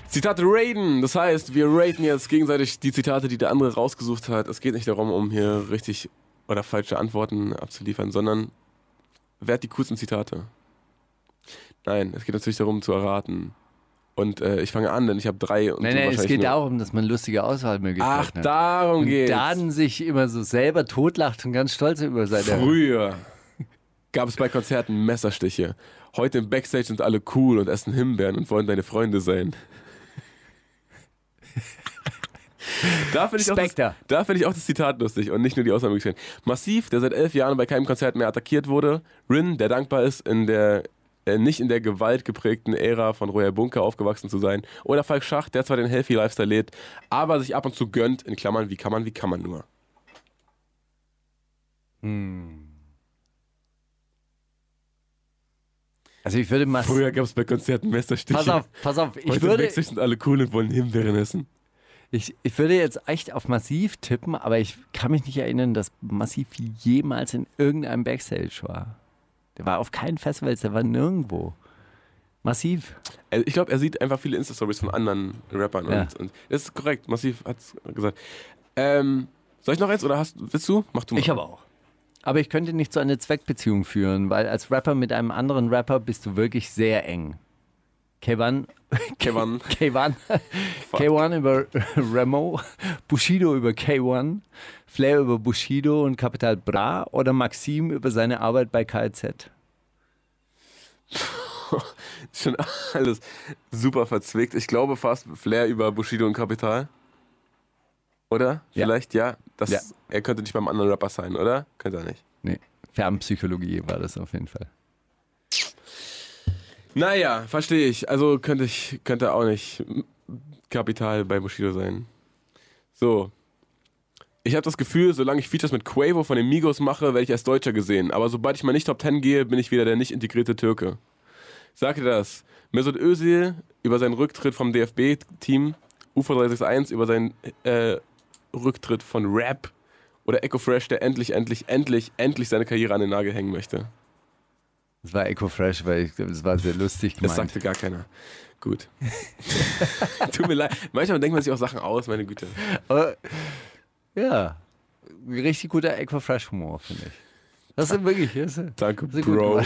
Zitate raiden. Das heißt, wir raten jetzt gegenseitig die Zitate, die der andere rausgesucht hat. Es geht nicht darum, um hier richtig oder falsche Antworten abzuliefern, sondern wer hat die coolsten Zitate? Nein, es geht natürlich darum zu erraten. Und äh, ich fange an, denn ich habe drei. Und Nein, nein, es geht darum, dass man lustige Auswahlmöglichkeiten Ach, hat. darum Und geht's. dann sich immer so selber totlacht und ganz stolz über seine. Früher gab es bei Konzerten Messerstiche. Heute im Backstage sind alle cool und essen Himbeeren und wollen deine Freunde sein. Da finde ich, auch das- da find ich auch das Zitat lustig und nicht nur die Ausnahmemöglichkeiten. Massiv, der seit elf Jahren bei keinem Konzert mehr attackiert wurde. Rin, der dankbar ist, in der, äh, nicht in der gewaltgeprägten Ära von Royal Bunker aufgewachsen zu sein. Oder Falk Schacht, der zwar den Healthy Lifestyle lebt, aber sich ab und zu gönnt, in Klammern, wie kann man, wie kann man nur. Also ich würde mal. Früher gab es bei Konzerten Messerstiche. Pass auf, pass auf. Ich Heute würde, sind alle cool und wollen Himbeeren essen. Ich, ich würde jetzt echt auf Massiv tippen, aber ich kann mich nicht erinnern, dass Massiv jemals in irgendeinem Backstage war. Der war auf keinen Festivals, der war nirgendwo. Massiv. Also ich glaube, er sieht einfach viele Insta-Stories von anderen Rappern. Ja. Und, und das ist korrekt, Massiv hat es gesagt. Ähm, soll ich noch eins oder hast, willst du? Mach du mal. Ich aber auch. Aber ich könnte nicht so eine Zweckbeziehung führen, weil als Rapper mit einem anderen Rapper bist du wirklich sehr eng. K1, Kevin. K1, K1 über Remo, Bushido über K1, Flair über Bushido und Capital Bra oder Maxim über seine Arbeit bei KZ. Schon alles super verzwickt. Ich glaube fast Flair über Bushido und Kapital. Oder? Ja. Vielleicht, ja. Das, Ja. Er könnte nicht beim anderen Rapper sein, oder? Könnte er nicht. Nee, Fernpsychologie war das auf jeden Fall. Naja, verstehe ich. Also könnte ich, könnte auch nicht Kapital bei Bushido sein. So. Ich habe das Gefühl, solange ich Features mit Quavo von den Migos mache, werde ich als Deutscher gesehen. Aber sobald ich mal nicht Top 10 gehe, bin ich wieder der nicht integrierte Türke. Sag dir das. Mesut Özil über seinen Rücktritt vom DFB-Team, UFO 361 über seinen äh, Rücktritt von Rap oder Echo Fresh, der endlich, endlich, endlich, endlich seine Karriere an den Nagel hängen möchte. Das war Eco Fresh, weil ich glaube, das war sehr lustig Das gemeint. sagte gar keiner. Gut. Tut mir leid. Manchmal denkt man sich auch Sachen aus, meine Güte. Aber, ja, richtig guter Eco Fresh Humor, finde ich. Das ist wirklich, das ist, Danke, das ist Bro.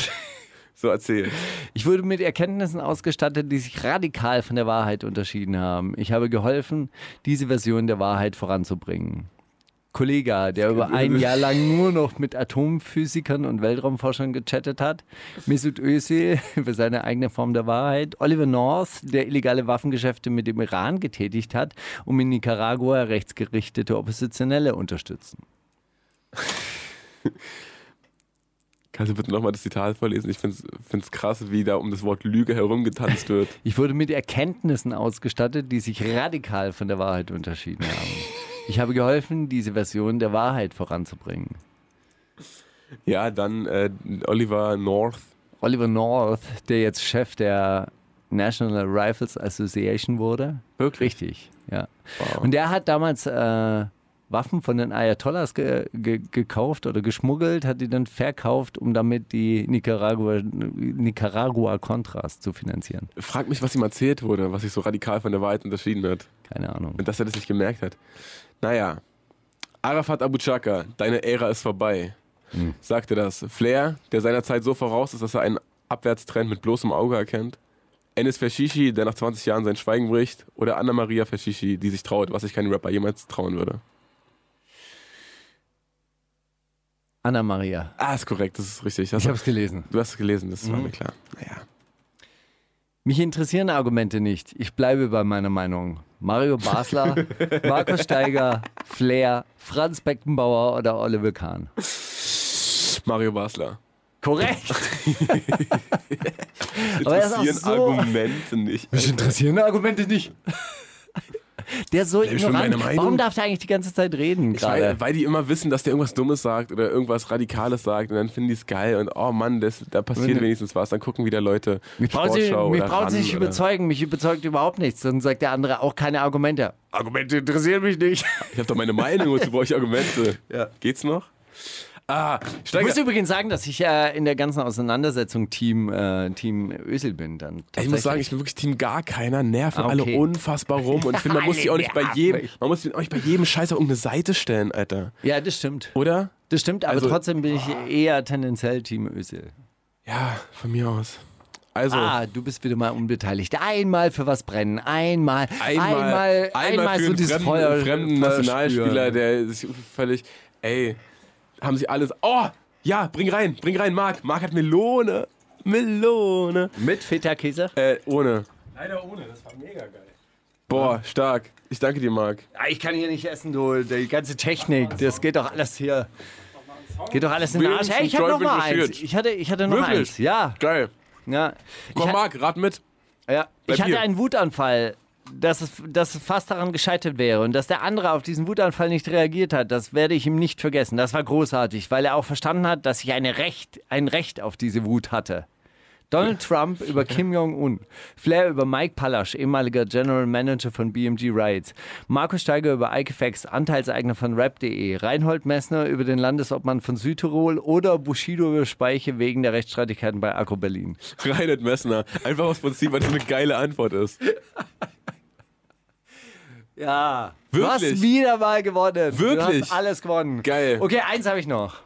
So erzähl. Ich wurde mit Erkenntnissen ausgestattet, die sich radikal von der Wahrheit unterschieden haben. Ich habe geholfen, diese Version der Wahrheit voranzubringen. Kollega, der über ein Jahr lang nur noch mit Atomphysikern und Weltraumforschern gechattet hat. Mesut Özil über seine eigene Form der Wahrheit. Oliver North, der illegale Waffengeschäfte mit dem Iran getätigt hat, um in Nicaragua rechtsgerichtete Oppositionelle unterstützen. Kannst du bitte nochmal das Zitat vorlesen? Ich finde es krass, wie da um das Wort Lüge herumgetanzt wird. Ich wurde mit Erkenntnissen ausgestattet, die sich radikal von der Wahrheit unterschieden haben. Ich habe geholfen, diese Version der Wahrheit voranzubringen. Ja, dann äh, Oliver North. Oliver North, der jetzt Chef der National Rifles Association wurde. Wirklich? Richtig, ja. Wow. Und der hat damals äh, Waffen von den Ayatollahs ge ge gekauft oder geschmuggelt, hat die dann verkauft, um damit die Nicaragua, Nicaragua Contras zu finanzieren. Frag mich, was ihm erzählt wurde, was sich so radikal von der Wahrheit unterschieden hat. Keine Ahnung. Und dass er das nicht gemerkt hat. Naja. Arafat Abu Chaka, deine Ära ist vorbei. Hm. Sagte das. Flair, der seiner Zeit so voraus ist, dass er einen Abwärtstrend mit bloßem Auge erkennt. Enes Fashishi, der nach 20 Jahren sein Schweigen bricht. Oder Anna-Maria Fashishi, die sich traut, was sich kein Rapper jemals trauen würde. Anna Maria. Ah, ist korrekt, das ist richtig. Das Ich habe es gelesen. du hast es gelesen, das war mir klar. Naja. Mich interessieren Argumente nicht. Ich bleibe bei meiner Meinung. Mario Basler, Markus Steiger, Flair, Franz Beckenbauer oder Oliver Kahn. Mario Basler. Korrekt. Aber er auch Interessieren so- Argumente nicht. Mich interessieren Argumente nicht. Der so schon ignorant. meine Meinung? Warum darf der eigentlich die ganze Zeit reden Weil, weil die immer wissen, dass der irgendwas Dummes sagt oder irgendwas Radikales sagt und dann finden die es geil und oh Mann, das, da passiert Wenn- wenigstens was. Dann gucken wieder Leute Mich brauchen Sie, mich oder brauchen Sie nicht oder- überzeugen. Mich überzeugt überhaupt nichts. Dann sagt der andere auch keine Argumente. Argumente interessieren mich nicht. Ich habe doch meine Meinung, wozu brauche ich Argumente? Ja. Geht's noch? Ah, Ich muss übrigens sagen, dass ich äh, in der ganzen Auseinandersetzung Team, äh, Team Ösel bin. Dann Ich muss sagen, ich bin wirklich Team gar keiner, nerven Ah, alle okay. unfassbar rum und ich finde, man muss sich auch nicht bei Alle jedem, man muss auch nicht bei jedem Scheiß auf irgendeine Seite stellen, Alter. ja, das stimmt. Oder? Das stimmt, aber Also- trotzdem bin ich eher tendenziell Team Ösel. Ja, von mir aus. Also, Ah, du bist wieder mal unbeteiligt. Einmal für was brennen. Einmal. einmal, einmal, einmal, für so einen dieses fremden, Feuer. fremden Nationalspieler, der sich völlig, ey, haben sie alles, oh, ja, bring rein, bring rein, Marc. Marc hat Melone. Melone. Mit Feta-Käse? Äh, ohne. Leider ohne, das war mega geil. Boah, stark. Ich danke dir, Marc. Ah, Ich kann hier nicht essen, du. Die ganze Technik, das geht doch alles hier. Geht doch alles in den Arsch. Hey, ich hatte noch mal eins. Ich hatte, ich hatte noch Wirklich? eins. Ja. Geil. ja. Ich, Komm, ha- Marc, rat mit. ja. Ich hatte einen Wutanfall, dass es, dass es fast daran gescheitert wäre. Und dass der andere auf diesen Wutanfall nicht reagiert hat, das werde ich ihm nicht vergessen. Das war großartig, weil er auch verstanden hat, dass ich eine Recht, ein Recht auf diese Wut hatte. Donald Trump über Kim Jong-un, Flair über Mike Pallasch, ehemaliger General Manager von BMG Rights, Markus Steiger über Ikefax, Anteilseigner von Rap.de, Reinhold Messner über den Landesobmann von Südtirol oder Bushido über Speiche wegen der Rechtsstreitigkeiten bei Agro Berlin. Reinhard Messner. Einfach aus Prinzip, weil das eine geile Antwort ist. Ja, du Wirklich? hast wieder mal gewonnen. Du Wirklich? hast alles gewonnen. Geil. Okay, eins habe ich noch.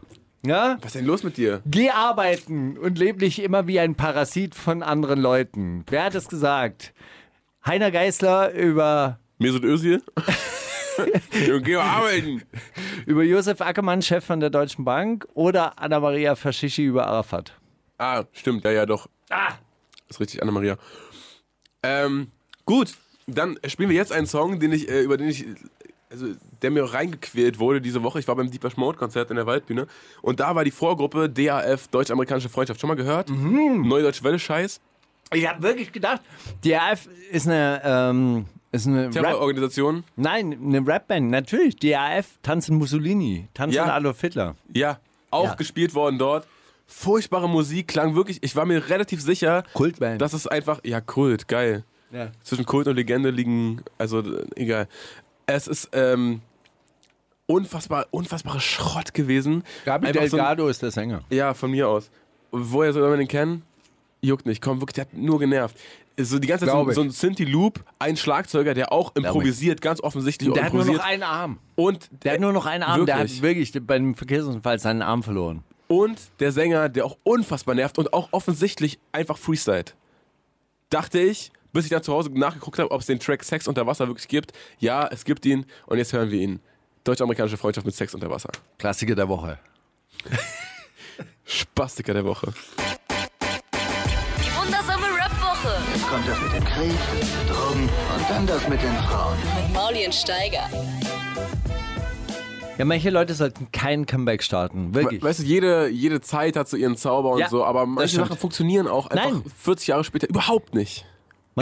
Ja? Was ist denn los mit dir? Geh arbeiten und leb nicht immer wie ein Parasit von anderen Leuten. Wer hat es gesagt? Heiner Geißler über, Mesut Özil? Geh arbeiten. über Josef Ackermann, Chef von der Deutschen Bank, oder Anna-Maria Faschishi über Arafat? Ah, stimmt, ja, ja, doch. Ah! Ist richtig, Anna-Maria. Ähm, gut, dann spielen wir jetzt einen Song, den ich, äh, über den ich, also, der mir reingequält wurde diese Woche. Ich war beim Deeper Mode Konzert in der Waldbühne und da war die Vorgruppe DAF, Deutsch-Amerikanische Freundschaft. Schon mal gehört? Mhm. Neudeutsche Welle Scheiß. Ich habe wirklich gedacht, die AF ist eine, ähm, ist eine Terrororganisation. Nein, eine Rapband, natürlich. Die AF tanzen Mussolini, tanzen Ja. Adolf Hitler. Ja, auch Ja. gespielt worden dort. Furchtbare Musik, klang wirklich, ich war mir relativ sicher, Kultband. dass es einfach, ja, Kult, geil. Ja. Zwischen Kult und Legende liegen, also egal. Es ist ähm, unfassbar, unfassbare Schrott gewesen. Gabi Einfach so ein- Delgado ist der Sänger. Ja, von mir aus. Woher soll man den kennen? Juckt nicht, komm, wirklich, der hat nur genervt. So die ganze Zeit so, so ein Synthi Loop, ein Schlagzeuger, der auch improvisiert, ganz offensichtlich Der hat nur improvisiert. noch einen Arm. und Der hat nur noch einen Arm. Der Wirklich? hat wirklich bei einem Verkehrsunfall seinen Arm verloren. Und der Sänger, der auch unfassbar nervt und auch offensichtlich einfach freestylt. Dachte ich, bis ich dann zu Hause nachgeguckt habe, ob es den Track Sex unter Wasser wirklich gibt. Ja, es gibt ihn und jetzt hören wir ihn. Deutsch-amerikanische Freundschaft mit Sex unter Wasser. Klassiker der Woche. Spastiker der Woche. Die wundersame Rap-Woche Jetzt kommt das mit dem Krieg, Drogen und dann das mit den Frauen. mit Mauli und Steiger. Ja, manche Leute sollten kein Comeback starten. Wirklich. Weißt du, jede, jede Zeit hat so ihren Zauber und Ja, so, aber manche. Sachen funktionieren auch einfach Nein. 40 Jahre später überhaupt nicht.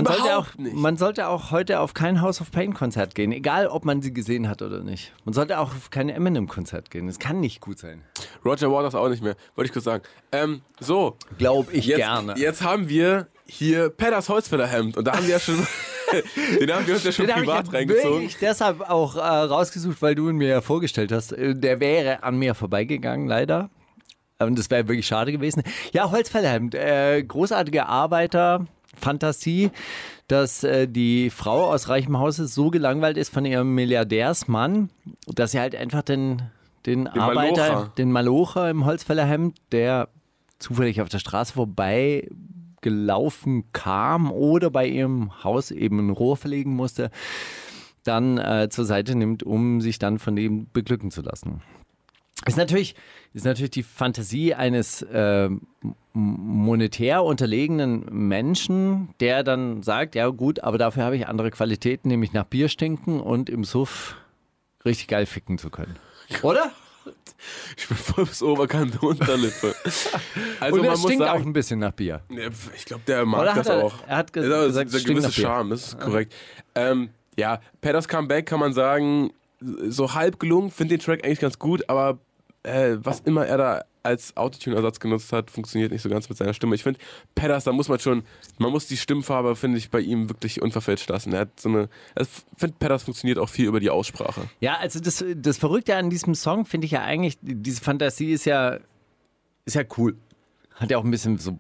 Man sollte, auch, nicht. man sollte auch heute auf kein House of Pain Konzert gehen, egal ob man sie gesehen hat oder nicht. Man sollte auch auf kein Eminem Konzert gehen. Das kann nicht gut sein. Roger Waters auch nicht mehr, wollte ich kurz sagen. Ähm, so, Glaube ich jetzt, gerne. jetzt haben wir hier Pedders Holzfällerhemd und da haben wir ja schon, den haben wir uns ja schon Den ich privat ja reingezogen. wirklich deshalb auch äh, rausgesucht, weil du ihn mir ja vorgestellt hast. Äh, Der wäre an mir vorbeigegangen, leider. Und das wäre wirklich schade gewesen. Ja, Holzfällerhemd, äh, großartiger Arbeiter, Fantasie, dass äh, die Frau aus reichem Hause so gelangweilt ist von ihrem Milliardärsmann, dass sie halt einfach den, den, Arbeiter, Malocher. den Malocher im Holzfällerhemd, der zufällig auf der Straße vorbei gelaufen kam oder bei ihrem Haus eben ein Rohr verlegen musste, dann äh, zur Seite nimmt, um sich dann von dem beglücken zu lassen. Ist natürlich, ist natürlich die Fantasie eines äh, monetär unterlegenen Menschen, der dann sagt, ja gut, aber dafür habe ich andere Qualitäten, nämlich nach Bier stinken und im Suff richtig geil ficken zu können. Oder? Ich bin voll bis Oberkante Unterlippe. Also und man muss stinkt auch sagen, ein bisschen nach Bier. Ich glaube, der mag Oder das er- auch. er hat ge- das ist gesagt, dieser es stinkt gewisse nach Bier. Charme, das ist korrekt. Ähm, ja, Petters Comeback kann man sagen, so halb gelungen, finde den Track eigentlich ganz gut, aber äh, was immer er da als Autotune-Ersatz genutzt hat, funktioniert nicht so ganz mit seiner Stimme. Ich finde, Petters, da muss man schon, man muss die Stimmfarbe, finde ich, bei ihm wirklich unverfälscht lassen. Er hat so eine, ich finde, Petters funktioniert auch viel über die Aussprache. Ja, also das, das Verrückte an diesem Song finde ich ja eigentlich, diese Fantasie ist ja, ist ja cool. Hat ja auch ein bisschen so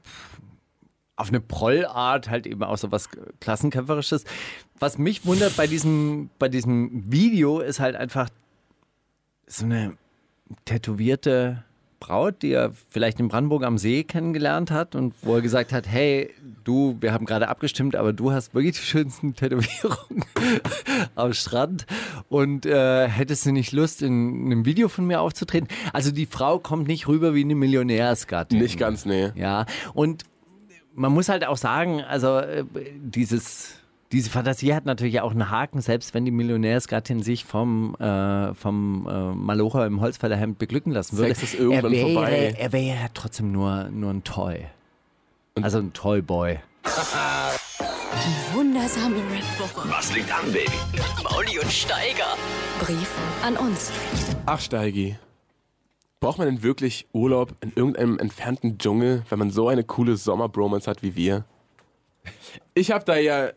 auf eine Prollart halt eben auch so was Klassenkämpferisches. Was mich wundert bei diesem, bei diesem Video ist halt einfach so eine tätowierte Braut, die er vielleicht in Brandenburg am See kennengelernt hat und wo er gesagt hat, hey, du, wir haben gerade abgestimmt, aber du hast wirklich die schönsten Tätowierungen am Strand und äh, hättest du nicht Lust, in einem Video von mir aufzutreten? Also die Frau kommt nicht rüber wie eine Millionärsgattin. Nicht ganz, nee. Ja, und man muss halt auch sagen, also äh, dieses, diese Fantasie hat natürlich auch einen Haken, selbst wenn die Millionärsgattin sich vom, äh, vom äh, Malocher im Holzfällerhemd beglücken lassen würde. Sex ist irgendwann er wäre, vorbei. Er wäre ja trotzdem nur, nur ein Toy. Also ein Toyboy. Wundersame Rap-Woche. Was liegt an, Baby? Mauli und Steiger. Brief an uns. Ach, Steigi. Braucht man denn wirklich Urlaub in irgendeinem entfernten Dschungel, wenn man so eine coole Sommerbromance hat wie wir? Ich hab da ja,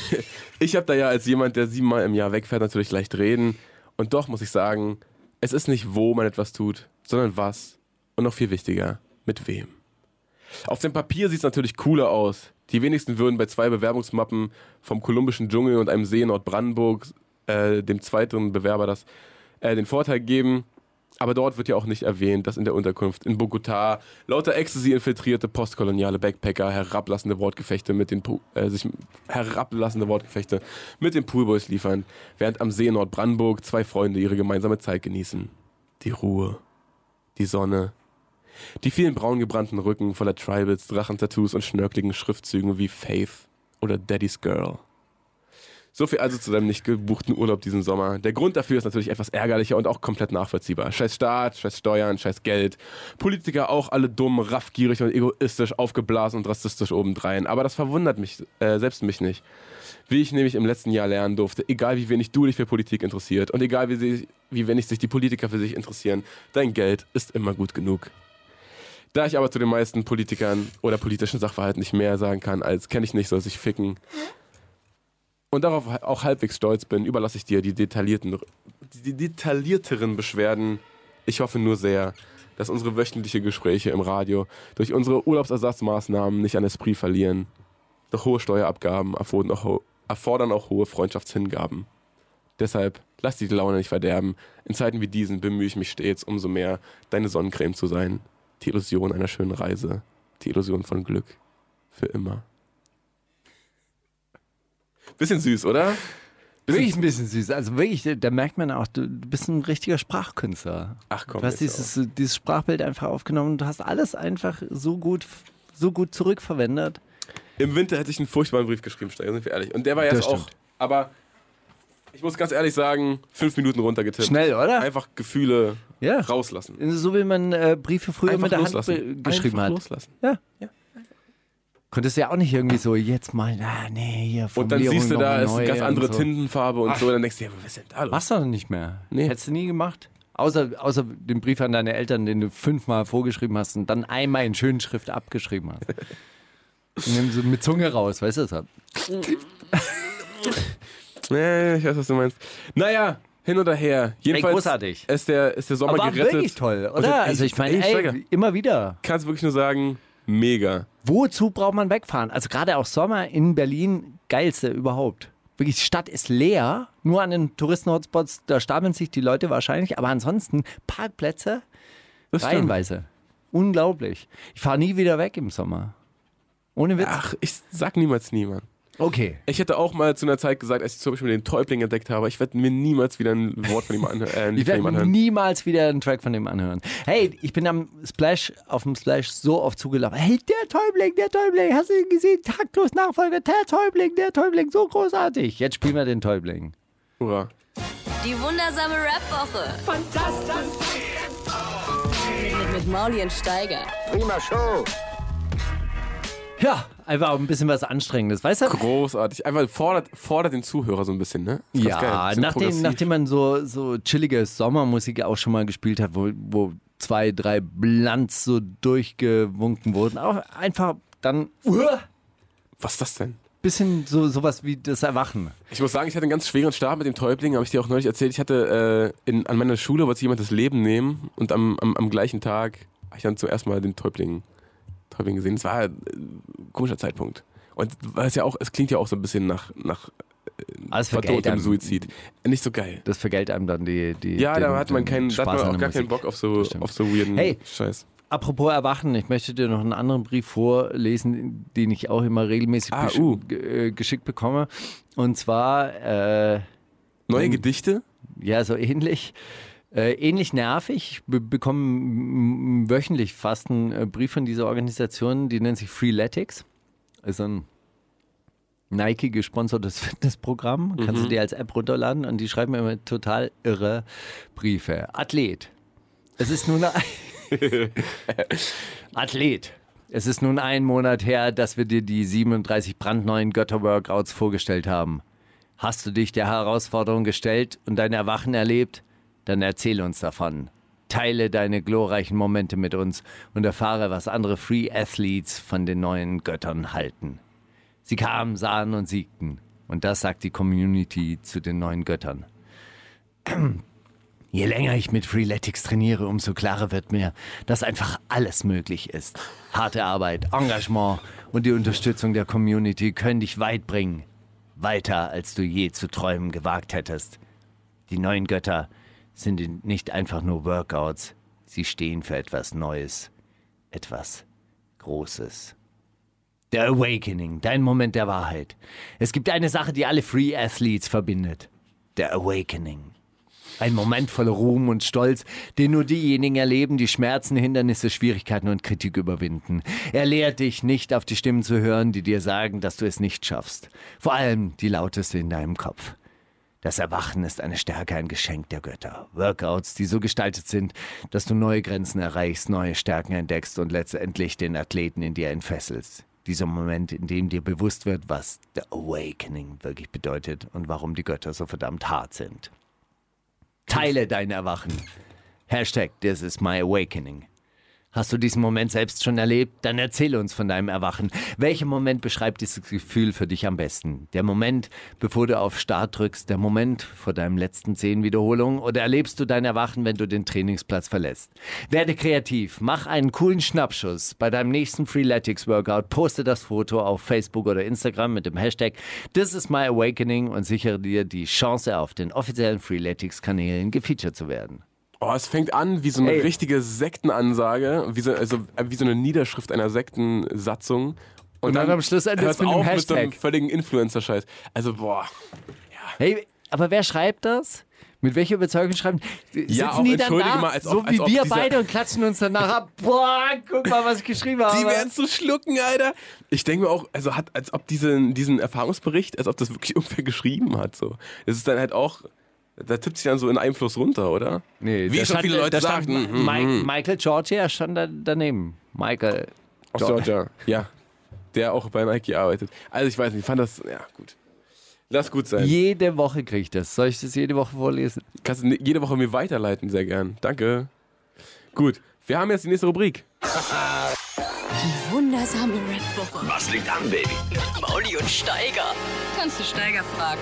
ich hab da ja als jemand, der siebenmal im Jahr wegfährt, natürlich leicht reden. Und doch muss ich sagen, es ist nicht, wo man etwas tut, sondern was. Und noch viel wichtiger, mit wem. Auf dem Papier sieht es natürlich cooler aus. Die wenigsten würden bei zwei Bewerbungsmappen vom kolumbischen Dschungel und einem See in Nordbrandenburg äh, dem zweiten Bewerber das, äh, den Vorteil geben. Aber dort wird ja auch nicht erwähnt, dass in der Unterkunft in Bogotá lauter Ecstasy infiltrierte postkoloniale Backpacker herablassende Wortgefechte mit den Pu- äh, sich herablassende Wortgefechte mit den Poolboys liefern, während am See Nordbrandenburg zwei Freunde ihre gemeinsame Zeit genießen. Die Ruhe, die Sonne, die vielen braungebrannten Rücken voller Tribals, Drachentattoos und schnörkeligen Schriftzügen wie Faith oder Daddy's Girl. So viel also zu deinem nicht gebuchten Urlaub diesen Sommer. Der Grund dafür ist natürlich etwas ärgerlicher und auch komplett nachvollziehbar. Scheiß Staat, scheiß Steuern, scheiß Geld. Politiker auch alle dumm, raffgierig und egoistisch, aufgeblasen und rassistisch obendrein. Aber das verwundert mich, äh, selbst mich nicht. Wie ich nämlich im letzten Jahr lernen durfte, egal wie wenig du dich für Politik interessiert und egal wie, sie, wie wenig sich die Politiker für sich interessieren, dein Geld ist immer gut genug. Da ich aber zu den meisten Politikern oder politischen Sachverhalten nicht mehr sagen kann, als kenne ich nicht, soll sich ficken. Und darauf auch halbwegs stolz bin, überlasse ich dir die detaillierten, die detaillierteren Beschwerden. Ich hoffe nur sehr, dass unsere wöchentlichen Gespräche im Radio durch unsere Urlaubsersatzmaßnahmen nicht an Esprit verlieren. Doch hohe Steuerabgaben erfordern auch, erfordern auch hohe Freundschaftshingaben. Deshalb lass die Laune nicht verderben. In Zeiten wie diesen bemühe ich mich stets umso mehr, deine Sonnencreme zu sein. Die Illusion einer schönen Reise. Die Illusion von Glück. Für immer. Bisschen süß, oder? Wirklich ein bisschen süß. Also wirklich, da merkt man auch, du bist ein richtiger Sprachkünstler. Ach komm. Du hast dieses, dieses Sprachbild einfach aufgenommen. Du hast alles einfach so gut, so gut zurückverwendet. Im Winter hätte ich einen furchtbaren Brief geschrieben, Steiger, sind wir ehrlich. Und der war jetzt auch. Aber ich muss ganz ehrlich sagen, fünf Minuten runtergetippt. Schnell, oder? Einfach Gefühle Ja. rauslassen. So wie man äh, Briefe früher Einfach mit der Hand loslassen. be- geschrieben Einfach hat. loslassen. Ja. Konntest du ja auch nicht irgendwie so, jetzt mal, ah, nee, hier Und dann siehst du, da ist eine ganz andere so. Tintenfarbe und so. Und dann denkst du, ja, was ist denn da los? Machst du doch nicht mehr. Nee. Hättest du nie gemacht. Außer, außer den Brief an deine Eltern, den du fünfmal vorgeschrieben hast und dann einmal in schönen Schrift abgeschrieben hast. Und dann so mit Zunge raus, weißt du das? Nee, ich weiß, was du meinst. Naja, hin oder her. Jedenfalls großartig. Ist der, ist der Sommer Aber gerettet. wirklich toll, oder? dann- Also ich meine, ey, ey, immer wieder. kannst wirklich nur sagen, mega. Wozu braucht man wegfahren? Also gerade auch Sommer in Berlin, geilste überhaupt. Wirklich, die Stadt ist leer, nur an den Touristen-Hotspots, da stapeln sich die Leute wahrscheinlich, aber ansonsten Parkplätze Das stimmt. reihenweise. Unglaublich. Ich fahre nie wieder weg im Sommer. Ohne Witz. Ach, ich sag niemals niemand. Okay. Ich hätte auch mal zu einer Zeit gesagt, als ich zum Beispiel den Täubling entdeckt habe, ich werde mir niemals wieder ein Wort von ihm anhören. Äh, Ich ihm werde anhören. niemals wieder einen Track von dem anhören. Hey, ich bin am Splash, auf dem Splash so oft zugelaufen. Hey, der Täubling, der Täubling, hast du ihn gesehen? Taktlos Nachfolger, der Täubling, der Täubling, so großartig. Jetzt spielen wir den Täubling. Hurra. Die wundersame Rap-Woche. Fantastisch. Mit, mit Mauli und Steiger. Prima Show. Ja, einfach auch ein bisschen was Anstrengendes, weißt du? Großartig. Einfach fordert, fordert den Zuhörer so ein bisschen, ne? Ja, nachdem, nachdem man so, so chillige Sommermusik auch schon mal gespielt hat, wo, wo zwei, drei Blanz so durchgewunken wurden, auch einfach dann uh, Was ist das denn? bisschen so sowas wie das Erwachen. Ich muss sagen, ich hatte einen ganz schweren Start mit dem Täubling, habe ich dir auch neulich erzählt. Ich hatte äh, in, an meiner Schule wollte sich jemand das Leben nehmen und am, am, am gleichen Tag habe ich dann zum ersten Mal den Täubling, Täubling gesehen. Es war äh, ein komischer Zeitpunkt. Und es ja auch, es klingt ja auch so ein bisschen nach, nach einem, Suizid. Nicht so geil. das vergällt einem dann die, die Ja, den, da hat man, keinen, da hat man an auch gar keinen Musik. Bock auf so, auf so weirden Hey. Scheiß. Apropos Erwachen, ich möchte dir noch einen anderen Brief vorlesen, den ich auch immer regelmäßig Ah, uh. äh, geschickt bekomme. Und zwar, äh, Neue Gedichte? ja, so ähnlich. Äh, ähnlich nervig. Ich be bekomme wöchentlich fast einen äh, Brief von dieser Organisation, die nennt sich Freeletics. Ist ein Nike gesponsertes Fitnessprogramm. Kannst du dir als App runterladen und die schreiben mir immer total irre Briefe. Athlet. Es ist nun ein Athlet. Es ist nun ein Monat her, dass wir dir die 37 brandneuen Götter-Workouts vorgestellt haben. Hast du dich der Herausforderung gestellt und dein Erwachen erlebt? Dann erzähl uns davon. Teile deine glorreichen Momente mit uns und erfahre, was andere Free Athletes von den neuen Göttern halten. Sie kamen, sahen und siegten. Und das sagt die Community zu den neuen Göttern. Je länger ich mit Freeletics trainiere, umso klarer wird mir, dass einfach alles möglich ist. Harte Arbeit, Engagement und die Unterstützung der Community können dich weit bringen. Weiter, als du je zu träumen gewagt hättest. Die neuen Götter sind nicht einfach nur Workouts, sie stehen für etwas Neues, etwas Großes. Der Awakening, dein Moment der Wahrheit. Es gibt eine Sache, die alle Free Athletes verbindet. Der Awakening. Ein Moment voller Ruhm und Stolz, den nur diejenigen erleben, die Schmerzen, Hindernisse, Schwierigkeiten und Kritik überwinden. Er lehrt dich, nicht auf die Stimmen zu hören, die dir sagen, dass du es nicht schaffst. Vor allem die lauteste in deinem Kopf. Das Erwachen ist eine Stärke, ein Geschenk der Götter. Workouts, die so gestaltet sind, dass du neue Grenzen erreichst, neue Stärken entdeckst und letztendlich den Athleten in dir entfesselst. Dieser Moment, in dem dir bewusst wird, was The Awakening wirklich bedeutet und warum die Götter so verdammt hart sind. Teile dein Erwachen. Hashtag This is my awakening. Hast du diesen Moment selbst schon erlebt? Dann erzähle uns von deinem Erwachen. Welcher Moment beschreibt dieses Gefühl für dich am besten? Der Moment, bevor du auf Start drückst, der Moment vor deinem letzten zehn Wiederholungen oder erlebst du dein Erwachen, wenn du den Trainingsplatz verlässt? Werde kreativ, mach einen coolen Schnappschuss bei deinem nächsten Freeletics Workout, poste das Foto auf Facebook oder Instagram mit dem Hashtag This is my awakening und sichere dir die Chance auf den offiziellen Freeletics Kanälen gefeatured zu werden. Oh, es fängt an wie so eine Ey. richtige Sektenansage, wie so, also, äh, wie so eine Niederschrift einer Sektensatzung. Und dann am Schluss endet's hört's mit dem auf mit so einem Hashtag. völligen Influencer-Scheiß. Also, boah. Hey, aber wer schreibt das? Mit welcher Überzeugung schreiben? Sitzen Ja, auch die dann entschuldige da, mal, als ob- so als wie ob wir beide und klatschen uns danach ab. Boah, guck mal, was ich geschrieben habe. Die werden zu schlucken, Alter. Ich denke mir auch, also hat, als ob diesen, diesen Erfahrungsbericht, als ob das wirklich irgendwer geschrieben hat. So. Das ist dann halt auch, da tippt sich dann so in Einfluss runter, oder? nee, Wie schon stand, viele Leute da stand sagten. hm, Mike, hm. Michael Georgia stand da daneben. Michael. Aus Georgia, ja. Der auch bei Nike arbeitet. Also ich weiß nicht, ich fand das, ja gut. Lass gut sein. Jede Woche kriege ich das. Soll ich das jede Woche vorlesen? Kannst du jede Woche mir weiterleiten, sehr gern. Danke. Gut, wir haben jetzt die nächste Rubrik. Wundersame Rap-Woche. Was liegt an, Baby? Mauli und Steiger. Kannst du Steiger fragen?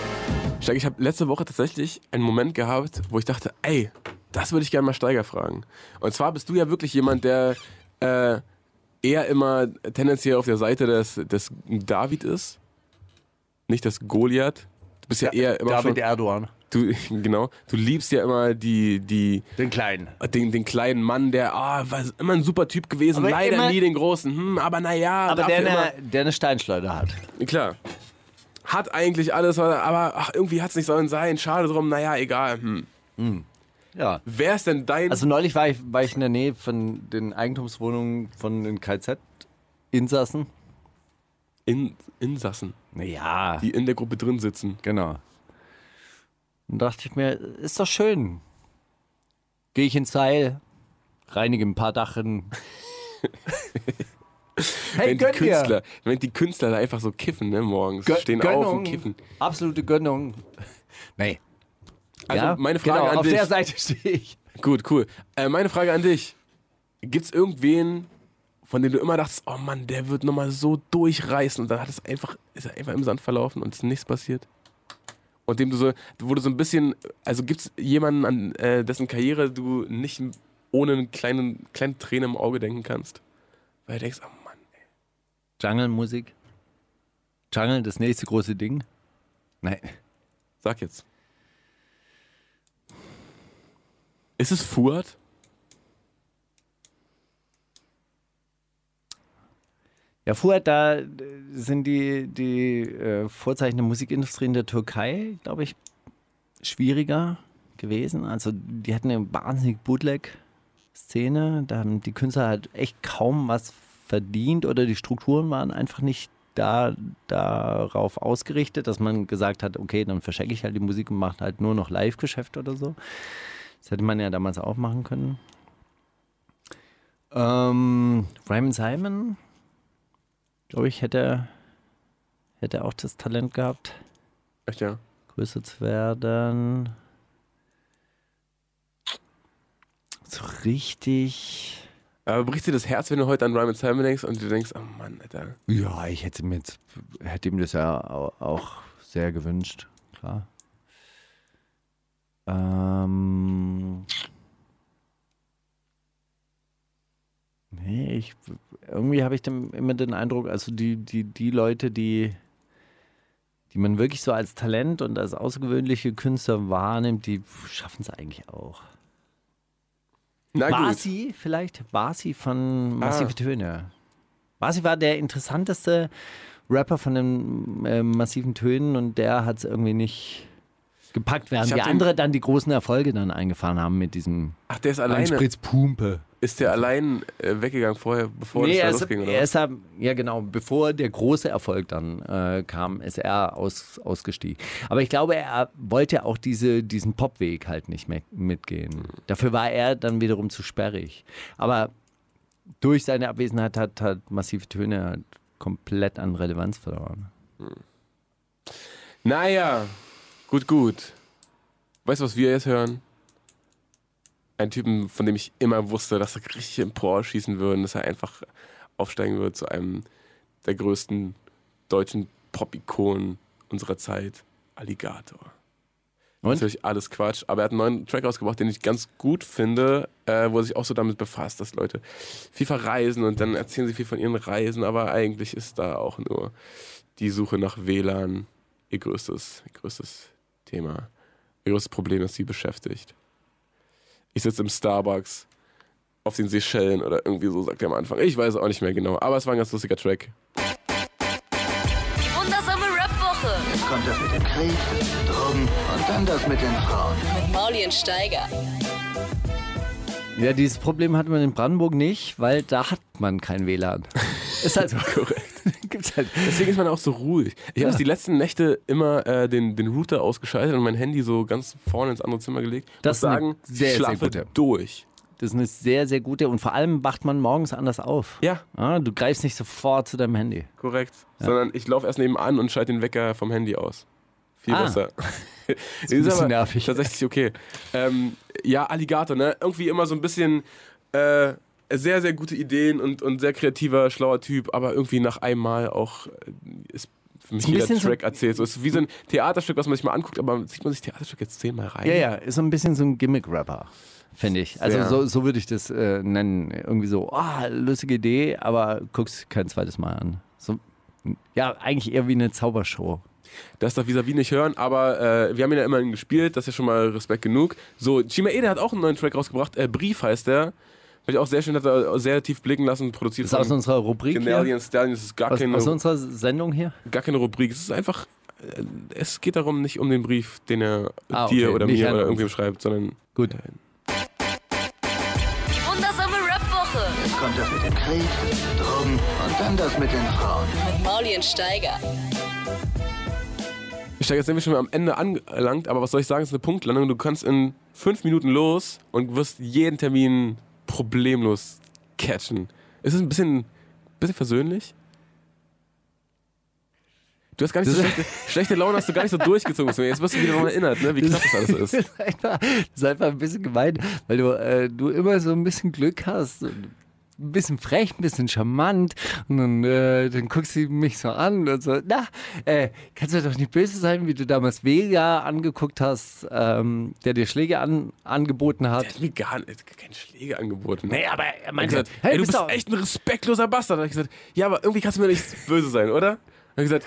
Steig, ich habe letzte Woche tatsächlich einen Moment gehabt, wo ich dachte, ey, das würde ich gerne mal Steiger fragen. Und zwar bist du ja wirklich jemand, der äh, eher immer tendenziell auf der Seite des, des David ist. Nicht des Goliath. Du bist ja, eher immer David schon, Erdogan. du, genau, du liebst ja immer die, die, Den Kleinen. den, den kleinen Mann, der, ah, war immer ein super Typ gewesen, Aber leider nie den großen, hm, aber naja, Aber der eine, der eine Steinschleuder hat. klar. Hat eigentlich alles, aber ach, irgendwie hat es nicht sollen sein, schade drum, naja, egal. Hm. Ja. Wer ist denn dein, Also neulich war ich, war ich in der Nähe von den Eigentumswohnungen von den KZ-Insassen. in, Insassen, Naja, die in der Gruppe drin sitzen? genau. Und dachte ich mir, ist doch schön. Gehe ich ins Seil, reinige ein paar Dachen. hey, wenn die. Künstler, wenn die Künstler da einfach so kiffen, ne, morgens, Gö- stehen Gönnung. auf und kiffen. Absolute Gönnung. Nee. Also ja, meine Frage genau, an auf dich. der Seite stehe ich. Gut, cool. Äh, meine Frage an dich. Gibt es irgendwen, von dem du immer dachtest, oh Mann, der wird nochmal so durchreißen und dann hat es einfach, ist er einfach im Sand verlaufen und ist nichts passiert? Und dem du so, wo du so ein bisschen, also gibt es jemanden, an äh, dessen Karriere du nicht ohne eine kleine, kleine Träne im Auge denken kannst? Weil du denkst, oh. Jungle-Musik. Jungle, das nächste große Ding. Nein. sag jetzt. Ist es Fuad? Ja, vorher, da äh, sind die, die äh, Vorzeichen der Musikindustrie in der Türkei, glaube ich, schwieriger gewesen. Also die hatten eine wahnsinnig Bootleg-Szene. Da haben die Künstler halt echt kaum was verdient oder die Strukturen waren einfach nicht da, darauf ausgerichtet, dass man gesagt hat, okay, dann verschenke ich halt die Musik und mache halt nur noch Live-Geschäft oder so. Das hätte man ja damals auch machen können. Ähm, Ryman Simon, glaube ich, hätte, hätte auch das Talent gehabt, Echt ja. größer zu werden. So richtig. Aber bricht dir das Herz, wenn du heute an Ryman Simon denkst und du denkst, oh Mann, Alter. Ja, ich hätte mir jetzt, hätte ihm das ja au- auch sehr gewünscht, klar. Ähm, nee, ich, irgendwie habe ich dann immer den Eindruck, also die, die, die Leute, die, die man wirklich so als Talent und als außergewöhnliche Künstler wahrnimmt, die schaffen es eigentlich auch. Na gut. Basi vielleicht? Basi von Massive Ah. Töne. Basi war der interessanteste Rapper von den äh, massiven Tönen und der hat es irgendwie nicht gepackt, während die hab den- andere dann die großen Erfolge dann eingefahren haben mit diesem Ach, der ist alleine. Einspritzpumpe. Ist der allein äh, weggegangen vorher, bevor Nee, er das losging? Oder? er ist ja, ja genau, bevor der große Erfolg dann äh, kam, ist er aus, ausgestiegen. Aber ich glaube, er wollte auch diese, diesen Popweg halt nicht mehr mitgehen. Dafür war er dann wiederum zu sperrig. Aber durch seine Abwesenheit hat, hat massive Töne halt komplett an Relevanz verloren. Naja, gut, gut. Weißt du, was wir jetzt hören? Ein Typen, von dem ich immer wusste, dass er richtig empor schießen würde, dass er einfach aufsteigen wird zu einem der größten deutschen Pop-Ikonen unserer Zeit, Alligator. Und? Natürlich alles Quatsch, aber er hat einen neuen Track rausgebracht, den ich ganz gut finde, äh, wo er sich auch so damit befasst, dass Leute viel verreisen und dann erzählen sie viel von ihren Reisen, aber eigentlich ist da auch nur die Suche nach WLAN ihr größtes, ihr größtes Thema, ihr größtes Problem, das sie beschäftigt. Ich sitze im Starbucks auf den Seychellen oder irgendwie so, sagt er am Anfang. Ich weiß auch nicht mehr genau, aber es war ein ganz lustiger Track. Die wundersame Rap-Woche Jetzt kommt das mit dem Krieg, Drogen und dann das mit den Frauen. mit Mauli und Steiger. Ja, dieses Problem hat man in Brandenburg nicht, weil da hat man kein WLAN. Ist halt so. Korrekt. Gibt's halt. Deswegen ist man auch so ruhig. Ich habe die letzten Nächte immer äh, den, den Router ausgeschaltet und mein Handy so ganz vorne ins andere Zimmer gelegt. Das ist eine sagen, sehr, sehr schlafe gute. durch. Das ist eine sehr, sehr gute und vor allem wacht man morgens anders auf. Ja, Ah, du greifst nicht sofort zu deinem Handy. korrekt. Sondern ich laufe erst nebenan und schalte den Wecker vom Handy aus. Viel Ah. besser. ist ein bisschen nervig. Tatsächlich okay. Ähm, ja, Alligator, ne? Irgendwie immer so ein bisschen äh, sehr, sehr gute Ideen und, und sehr kreativer, schlauer Typ, aber irgendwie nach einmal auch äh, ist für mich jeder bisschen so- Track erzählt. So, es ist wie so ein Theaterstück, was man sich mal anguckt, aber sieht man sich Theaterstück jetzt zehnmal rein? Ja, ja, ist so ein bisschen so ein Gimmick-Rapper, finde ich. Also Sehr. so, so würde ich das äh, nennen. Irgendwie so, ah, lustige Idee, aber guck's kein zweites Mal an. So, ja, eigentlich eher wie eine Zaubershow. Das darf vis-à-vis nicht hören, aber äh, wir haben ihn ja immerhin gespielt, das ist ja schon mal Respekt genug. So, Chima Ede hat auch einen neuen Track rausgebracht, äh, Brief heißt der. Weil ich auch sehr schön hat er sehr tief blicken lassen, produziert ist aus unserer Rubrik hier. Canadian Stallion, das ist gar Aus, keine, aus unserer Sendung hier? gar keine Rubrik. Es ist einfach, äh, es geht darum, nicht um den Brief, den er Ah, okay. dir oder Nicht mir oder irgendwem schreibt, sondern Gut. Die wundersame Rap-Woche Jetzt kommt das mit dem Krieg, Drogen und dann das mit den Frauen. mit Mauli und Steiger. Ich steige jetzt sind wir schon am Ende angelangt, aber was soll ich sagen, es ist eine Punktlandung. Du kannst in fünf Minuten los und wirst jeden Termin problemlos catchen. Ist es ein bisschen, bisschen versöhnlich? Du hast gar nicht so schlechte, schlechte Laune, hast du gar nicht so durchgezogen. Jetzt wirst du wieder daran erinnert, ne, wie knapp das alles ist. Das ist einfach, das ist einfach ein bisschen gemein, weil du, äh, du immer so ein bisschen Glück hast. und Ein bisschen frech, ein bisschen charmant. Und dann, äh, dann guckst du mich so an und so, na, äh, kannst du doch nicht böse sein, wie du damals Vega angeguckt hast, ähm, der dir Schläge an, angeboten hat. hat mir gar nicht, keine Schläge angeboten. Nee, aber er meinte, gesagt, hey, ey, du bist bist doch- echt ein respektloser Bastard. Da hab ich gesagt, ja, aber irgendwie kannst du mir nicht böse sein, oder? Dann hab ich gesagt,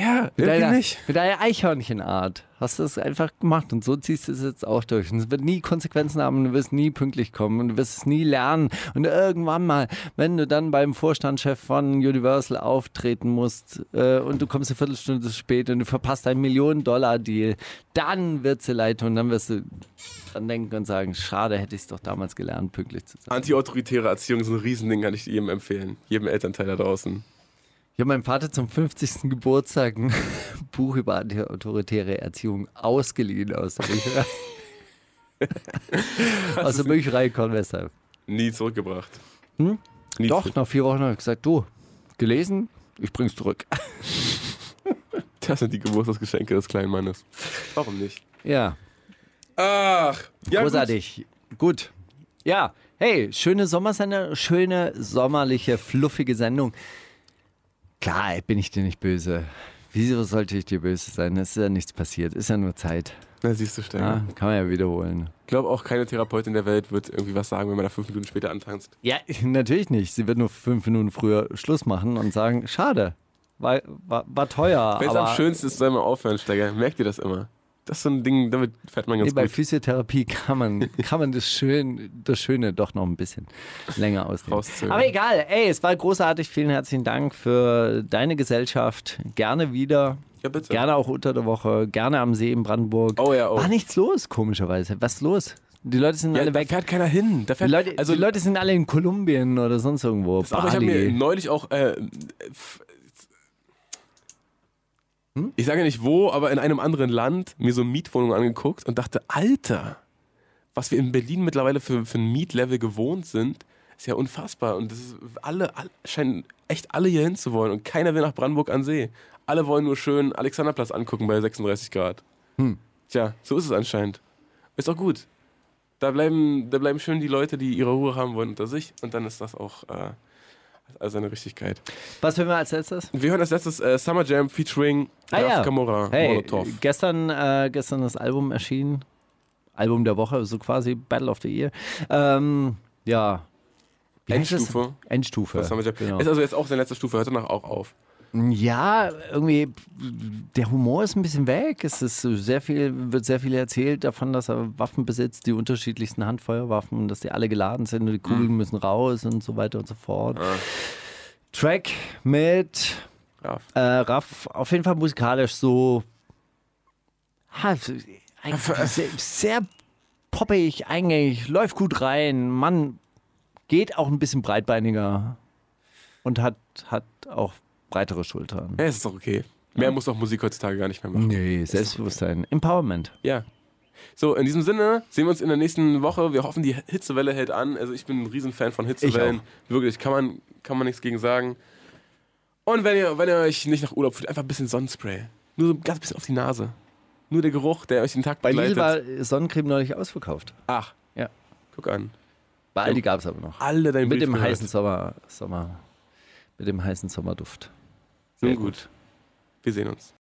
ja, Mit deiner, nicht. mit deiner Eichhörnchenart hast du es einfach gemacht und so ziehst du es jetzt auch durch. Und es wird nie Konsequenzen haben, und du wirst nie pünktlich kommen und du wirst es nie lernen. Und irgendwann mal, wenn du dann beim Vorstandschef von Universal auftreten musst äh, und du kommst eine Viertelstunde zu spät und du verpasst einen Millionen-Dollar-Deal, dann wird sie leid tun und dann wirst du dann denken und sagen, schade, hätte ich es doch damals gelernt, pünktlich zu sein. Anti-autoritäre Erziehung ist ein Riesending, kann ich jedem empfehlen. Jedem Elternteil da draußen. Ich habe meinem Vater zum 50. Geburtstag ein Buch über antiautoritäre Erziehung ausgeliehen aus der Bücherei. aus der Bücherei Convestheim. Nie zurückgebracht. Hm? Nie Doch, zurück- nach vier Wochen habe ich gesagt, du, gelesen, ich bring's zurück. Das sind die Geburtstagsgeschenke des kleinen Mannes. Warum nicht? Ja, Ach, ja, großartig. Gut. Ja, hey, schöne Sommersendung, schöne, sommerliche, fluffige Sendung. Klar, bin ich dir nicht böse. Wieso sollte ich dir böse sein? Es ist ja nichts passiert, ist ja nur Zeit. Na, siehst du, Steiger. Ja, kann man ja wiederholen. Ich glaube auch keine Therapeutin der Welt wird irgendwie was sagen, wenn man da fünf Minuten später antanzt. Ja, natürlich nicht. Sie wird nur fünf Minuten früher Schluss machen und sagen, schade, war, war, war teuer. Wenn es am schönsten ist, soll man aufhören, Steiger. Merkt ihr das immer? Das ist so ein Ding, damit fährt man ganz nee, bei gut Physiotherapie kann man, kann man das, Schön, das Schöne doch noch ein bisschen länger ausnehmen. Aber egal, ey, es war großartig. Vielen herzlichen Dank für deine Gesellschaft. Gerne wieder. Ja, bitte. Gerne auch unter der Woche. Gerne am See in Brandenburg. Oh ja, oh. War nichts los, komischerweise. Was ist los? Die Leute sind Ja, alle da weg. fährt keiner hin. Da Die fährt, Leute, also, die Leute sind alle in Kolumbien oder sonst irgendwo. aber ich habe mir neulich auch, äh, Hm? ich sage nicht wo, aber in einem anderen Land mir so Mietwohnungen angeguckt und dachte, Alter, was wir in Berlin mittlerweile für, für ein Mietlevel gewohnt sind, ist ja unfassbar. Und das ist, alle, alle scheinen echt alle hier hinzuwollen und keiner will nach Brandenburg an See. Alle wollen nur schön Alexanderplatz angucken bei 36 Grad. Hm. Tja, so ist es anscheinend. Ist auch gut. Da bleiben, da bleiben schön die Leute, die ihre Ruhe haben wollen unter sich und dann ist das auch äh, alles seine Richtigkeit. Was hören wir als letztes? Wir hören als letztes äh, Summer Jam featuring Ah, ja. Camora, Hey, Molotov. gestern, äh, gestern das Album erschienen. Album der Woche, so quasi Battle of the Year. Ähm, ja. Wie? Endstufe. Endstufe. von Summer Jam. Genau. Ist also jetzt auch seine letzte Stufe, hört danach auch auf. Ja, irgendwie, der Humor ist ein bisschen weg. Es ist sehr viel, wird sehr viel erzählt davon, dass er Waffen besitzt, die unterschiedlichsten Handfeuerwaffen, dass die alle geladen sind und die Kugeln müssen raus und so weiter und so fort. Track mit Raf. äh, Raff, auf jeden Fall musikalisch so ha, sehr, sehr poppig, eingängig, läuft gut rein. Mann geht auch ein bisschen breitbeiniger und hat, hat auch breitere Schultern. Ja, es ist doch okay. Mehr muss doch Musik heutzutage gar nicht mehr machen. Nee, Selbstbewusstsein. Empowerment. Ja. So, in diesem Sinne sehen wir uns in der nächsten Woche. Wir hoffen, die Hitzewelle hält an. Also ich bin ein Riesenfan von Hitzewellen. Wirklich, kann man, kann man nichts gegen sagen. Und wenn ihr, wenn ihr euch nicht nach Urlaub fühlt, einfach ein bisschen Sonnenspray. Nur so ein ganz bisschen auf die Nase. Nur der Geruch, der euch den Tag Bei Lidl begleitet. war Sonnencreme neulich ausverkauft. Ach, Ja. guck an. Bei Aldi gab es aber noch. Alle dein Mit Brief dem gehört. heißen Sommer, Sommer, mit dem heißen Sommerduft. Nun Sehr gut. Wir sehen uns.